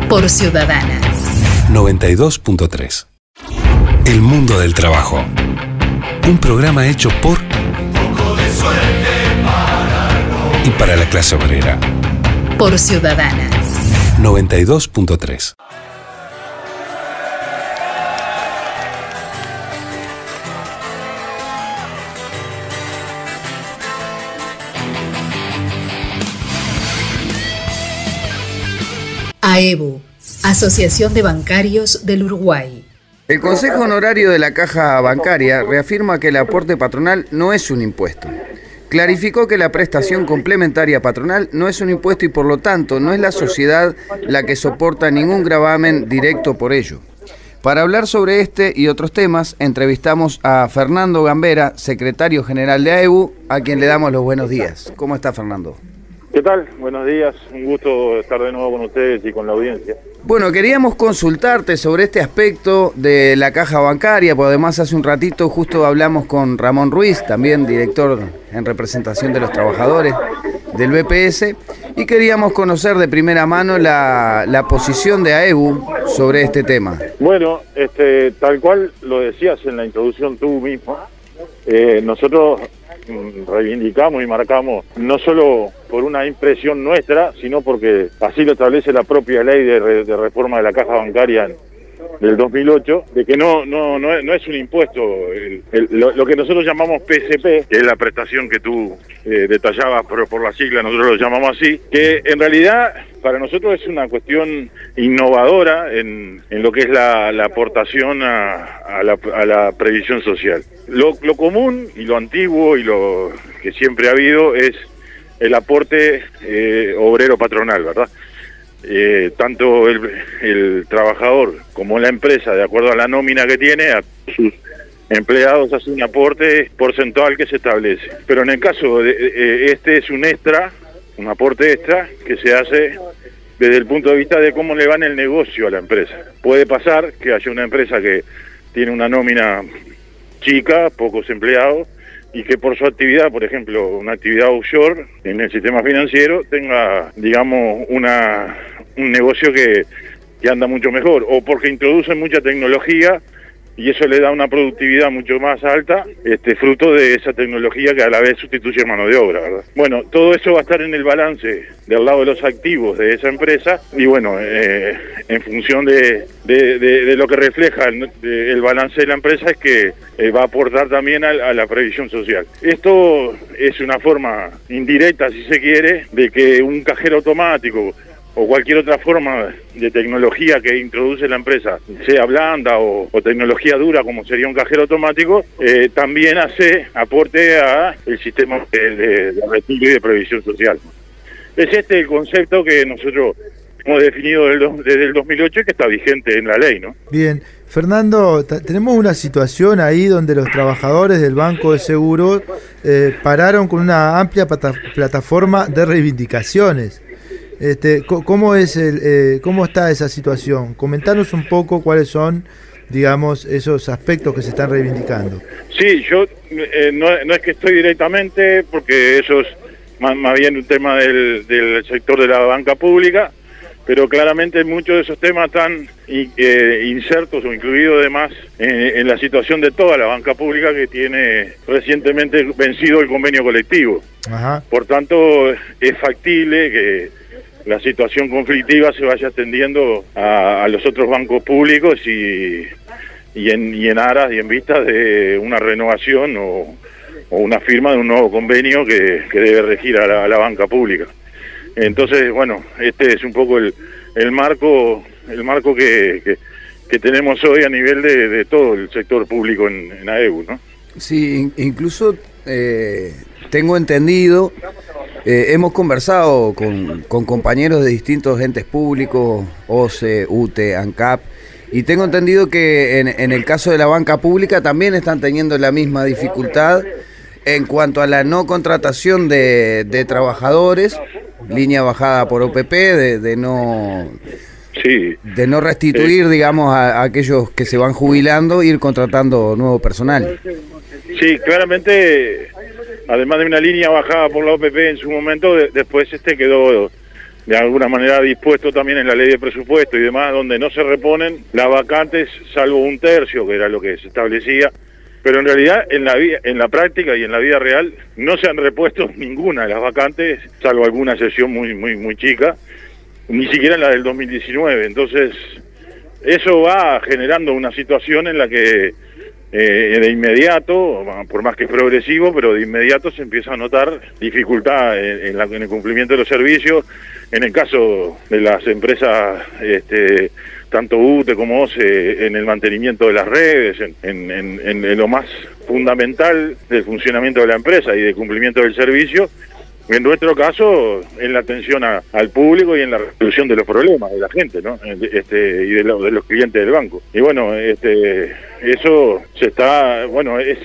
Speaker 3: Por Ciudadana.
Speaker 7: 92.3 El mundo del trabajo. Un programa hecho por y para la clase obrera.
Speaker 3: Por Ciudadana.
Speaker 7: 92.3.
Speaker 3: AEBU, Asociación de Bancarios del Uruguay.
Speaker 1: El Consejo Honorario de la Caja Bancaria reafirma que el aporte patronal no es un impuesto. Clarificó que la prestación complementaria patronal no es un impuesto y por lo tanto no es la sociedad la que soporta ningún gravamen directo por ello. Para hablar sobre este y otros temas, entrevistamos a Fernando Gambera, secretario general de AEBU, a quien le damos los buenos días. ¿Cómo está Fernando?
Speaker 13: ¿Qué tal? Buenos días, un gusto estar de nuevo con ustedes y con la audiencia.
Speaker 1: Bueno, queríamos consultarte sobre este aspecto de la caja bancaria, porque además hace un ratito justo hablamos con Ramón Ruiz, también director en representación de los trabajadores del BPS, y queríamos conocer de primera mano la, la posición de AEBU sobre este tema.
Speaker 13: Bueno, este, tal cual lo decías en la introducción tú mismo, eh, nosotros reivindicamos y marcamos no solo por una impresión nuestra, sino porque así lo establece la propia ley de, de reforma de la caja bancaria del 2008, de que no no no es, un impuesto, el- lo, que nosotros llamamos PSP, que es la prestación que tú eh, detallabas por, por la sigla, nosotros lo llamamos así, que en realidad para nosotros es una cuestión innovadora en, en lo que es la, la aportación a, a la, a la previsión social. Lo, lo común y lo antiguo y lo que siempre ha habido es el aporte eh, obrero patronal, ¿verdad? Eh, tanto el, trabajador como la empresa, de acuerdo a la nómina que tiene, a sus empleados hace un aporte porcentual que se establece. Pero en el caso de este es un extra, un aporte extra que se hace desde el punto de vista de cómo le va en el negocio a la empresa. Puede pasar que haya una empresa que tiene una nómina chica, pocos empleados, y que por su actividad, por ejemplo, una actividad offshore en el sistema financiero, tenga, digamos, una, un negocio que, que anda mucho mejor, o porque introduce mucha tecnología y eso le da una productividad mucho más alta, este fruto de esa tecnología que a la vez sustituye mano de obra, ¿verdad? Bueno, todo eso va a estar en el balance del lado de los activos de esa empresa y bueno, eh, en función de, de- de- de lo que refleja el, el balance de la empresa es que eh, va a aportar también a, a la previsión social. Esto es una forma indirecta, si se quiere, de que un cajero automático o cualquier otra forma de tecnología que introduce la empresa, sea blanda o, tecnología dura como sería un cajero automático, eh, también hace aporte a el sistema de, de- de retiro y de previsión social. Es este el concepto que nosotros hemos definido desde el 2008 y que está vigente en la ley, ¿no?
Speaker 2: Bien, Fernando, tenemos una situación ahí donde los trabajadores del Banco de Seguros eh, pararon con una amplia plataforma de reivindicaciones. Este, ¿cómo, es el, eh, ¿Cómo está esa situación? Comentanos un poco cuáles son, digamos, esos aspectos que se están reivindicando.
Speaker 13: Sí, yo eh, no, no es que estoy directamente, porque eso es más, más bien un tema del, del sector de la banca pública, pero claramente muchos de esos temas están eh, insertos o incluidos además en, en la situación de toda la banca pública que tiene recientemente vencido el convenio colectivo.
Speaker 2: Ajá.
Speaker 13: Por tanto, es factible que la situación conflictiva se vaya extendiendo a, los otros bancos públicos y, y, en, y en aras y en vistas de una renovación o, o una firma de un nuevo convenio que, que debe regir a la, banca pública. Entonces, bueno, este es un poco el, el marco el marco que, que, tenemos hoy a nivel de, de todo el sector público en, en AEU, ¿no?
Speaker 1: Sí, in- incluso eh, tengo entendido, eh, hemos conversado con, con compañeros de distintos entes públicos, OCE, UTE, ANCAP, y tengo entendido que en, en el caso de la banca pública también están teniendo la misma dificultad en cuanto a la no contratación de, de trabajadores, línea bajada por OPP, de, de no
Speaker 13: Sí.
Speaker 1: de no restituir, digamos, a, a aquellos que se van jubilando, ir contratando nuevo personal.
Speaker 13: Sí, claramente, además de una línea bajada por la OPP en su momento, de- después este quedó de alguna manera dispuesto también en la ley de presupuesto y demás, donde no se reponen las vacantes, salvo un tercio, que era lo que se establecía. Pero en realidad, en la, en la práctica y en la vida real, no se han repuesto ninguna de las vacantes, salvo alguna excepción muy, muy, muy chica, ni siquiera en la del 2019. Entonces, eso va generando una situación en la que eh, de inmediato, por más que es progresivo, pero de inmediato se empieza a notar dificultad en, la- el cumplimiento de los servicios. En el caso de las empresas, este, tanto UTE como OCE, en el mantenimiento de las redes, en lo más fundamental del funcionamiento de la empresa y del cumplimiento del servicio, en nuestro caso, en la atención a- al público y en la resolución de los problemas de la gente, ¿no? Este, y de, lo- de los clientes del banco. Y bueno, este, eso se está, bueno, es,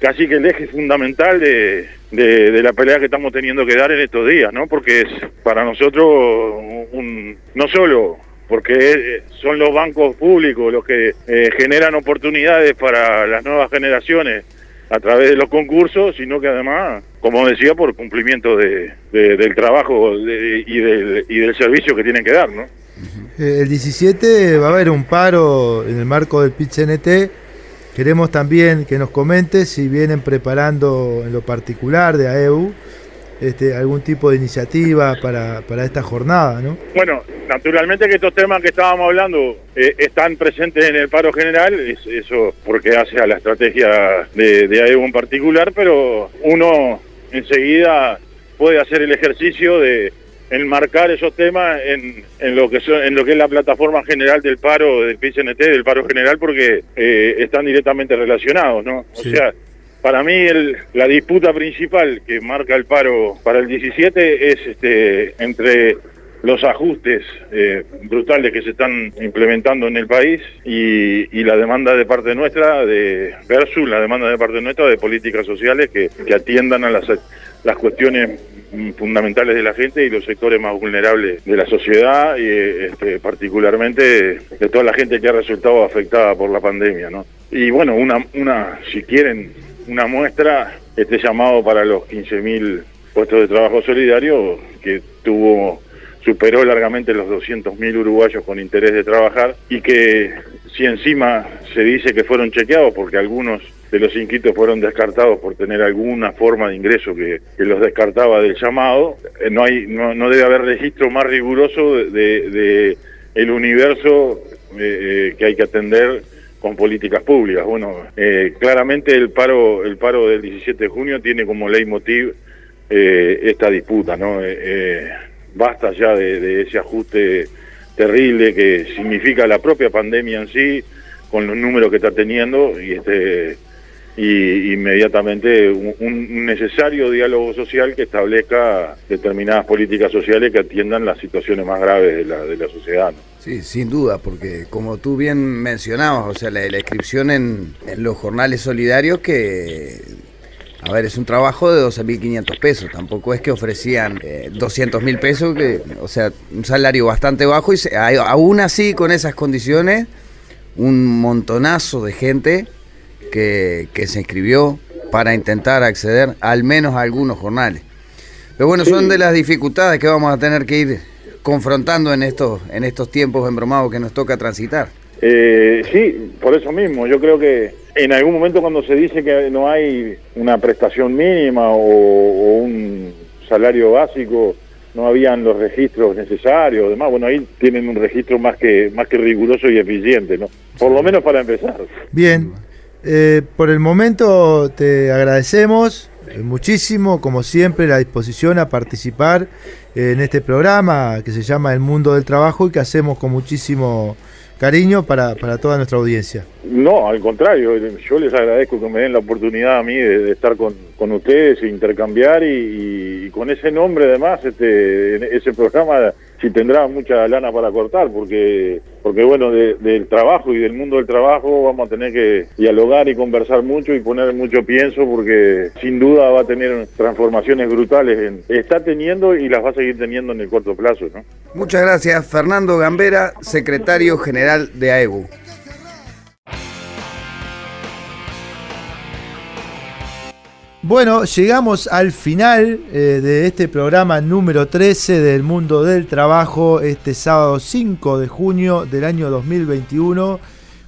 Speaker 13: casi que el eje fundamental de, de- de la pelea que estamos teniendo que dar en estos días, ¿no? Porque es para nosotros un, no solo porque eh, son los bancos públicos los que eh, generan oportunidades para las nuevas generaciones a través de los concursos, sino que además, como decía, por cumplimiento de, de- del trabajo y, del, y del servicio que tienen que dar, ¿no?
Speaker 2: Eh, El 17 va a haber un paro en el marco del PIT-CNT. Queremos también que nos comente si vienen preparando en lo particular de AEU este, algún tipo de iniciativa para, para esta jornada, ¿no?
Speaker 13: Bueno, naturalmente que estos temas que estábamos hablando eh, están presentes en el paro general, es- eso porque hace a la estrategia de, de AEU en particular, pero uno enseguida puede hacer el ejercicio de enmarcar esos temas en, en lo que son- en lo que es la plataforma general del paro del PCNT, del paro general, porque eh, están directamente relacionados, ¿no? O sea, para mí el- la disputa principal que marca el paro para el 17 es este entre los ajustes eh, brutales que se están implementando en el país y, y la demanda de parte nuestra de versus la demanda de parte nuestra de políticas sociales que, que atiendan a las, las cuestiones mm, fundamentales de la gente y los sectores más vulnerables de la sociedad y este, particularmente de toda la gente que ha resultado afectada por la pandemia, ¿no? Y bueno, una, una si quieren, una muestra, este llamado para los 15.000 puestos de trabajo solidario que tuvo superó largamente los 200.000 uruguayos con interés de trabajar y que si encima se dice que fueron chequeados porque algunos de los inscritos fueron descartados por tener alguna forma de ingreso que, los descartaba del llamado, eh, no hay no, no debe haber registro más riguroso de, de- de el universo eh, eh, que hay que atender con políticas públicas. Bueno, eh, claramente el paro el paro del 17 de junio tiene como leitmotiv eh, esta disputa, ¿no? Eh, eh, basta ya de, de ese ajuste terrible que significa la propia pandemia en sí, con los números que está teniendo y este y inmediatamente un, un necesario diálogo social que establezca determinadas políticas sociales que atiendan las situaciones más graves de la, de la sociedad.
Speaker 1: Sí, sin duda, porque como tú bien mencionabas, o sea, la, la inscripción en, los jornales solidarios que, a ver, es un trabajo de 12.500 pesos, tampoco es que ofrecían eh, 200.000 pesos, que, o sea, un salario bastante bajo y se- aún así con esas condiciones, un montonazo de gente que, que se inscribió para intentar acceder al menos a algunos jornales. Pero bueno, son de las dificultades que vamos a tener que ir confrontando en estos, en estos tiempos embromados que nos toca transitar.
Speaker 13: Eh, sí, por eso mismo, yo creo que en algún momento cuando se dice que no hay una prestación mínima o, o un salario básico, no habían los registros necesarios, demás, bueno, ahí tienen un registro más que más que riguroso y eficiente, ¿no? Por lo menos para empezar.
Speaker 2: Bien, eh, por el momento te agradecemos eh, muchísimo, como siempre, la disposición a participar en este programa que se llama El Mundo del Trabajo y que hacemos con muchísimo cariño para, para toda nuestra audiencia.
Speaker 13: No, al contrario, yo les agradezco que me den la oportunidad a mí de, de estar con, con ustedes e intercambiar y, y con ese nombre además, este, ese programa si tendrá mucha lana para cortar, porque, porque bueno, de- del trabajo y del mundo del trabajo vamos a tener que dialogar y conversar mucho y poner mucho pienso, porque sin duda va a tener transformaciones brutales, en- está teniendo y las va a seguir teniendo en el corto plazo, ¿no?
Speaker 1: Muchas gracias, Fernando Gambera, secretario general de AEBU.
Speaker 2: Bueno, llegamos al final eh, de este programa número 13 del mundo del trabajo, este sábado 5 de junio del año 2021,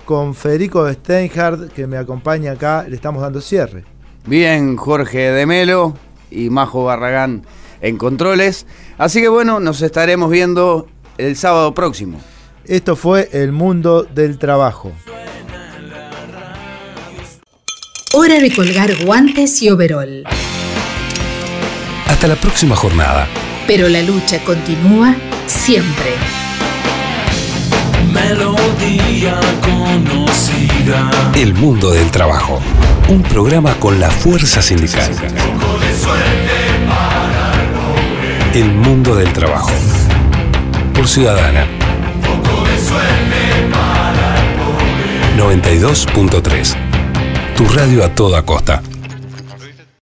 Speaker 2: con Federico Steinhardt que me acompaña acá, le estamos dando cierre.
Speaker 1: Bien, Jorge de Melo y Majo Barragán en controles. Así que bueno, nos estaremos viendo el sábado próximo.
Speaker 2: Esto fue El Mundo del Trabajo.
Speaker 3: Hora de colgar guantes y overol.
Speaker 7: Hasta la próxima jornada.
Speaker 3: Pero la lucha continúa siempre.
Speaker 6: Melodía conocida.
Speaker 7: El mundo del trabajo. Un programa con la fuerza sindical. El mundo del trabajo. Por Ciudadana. 92.3. Radio a toda costa.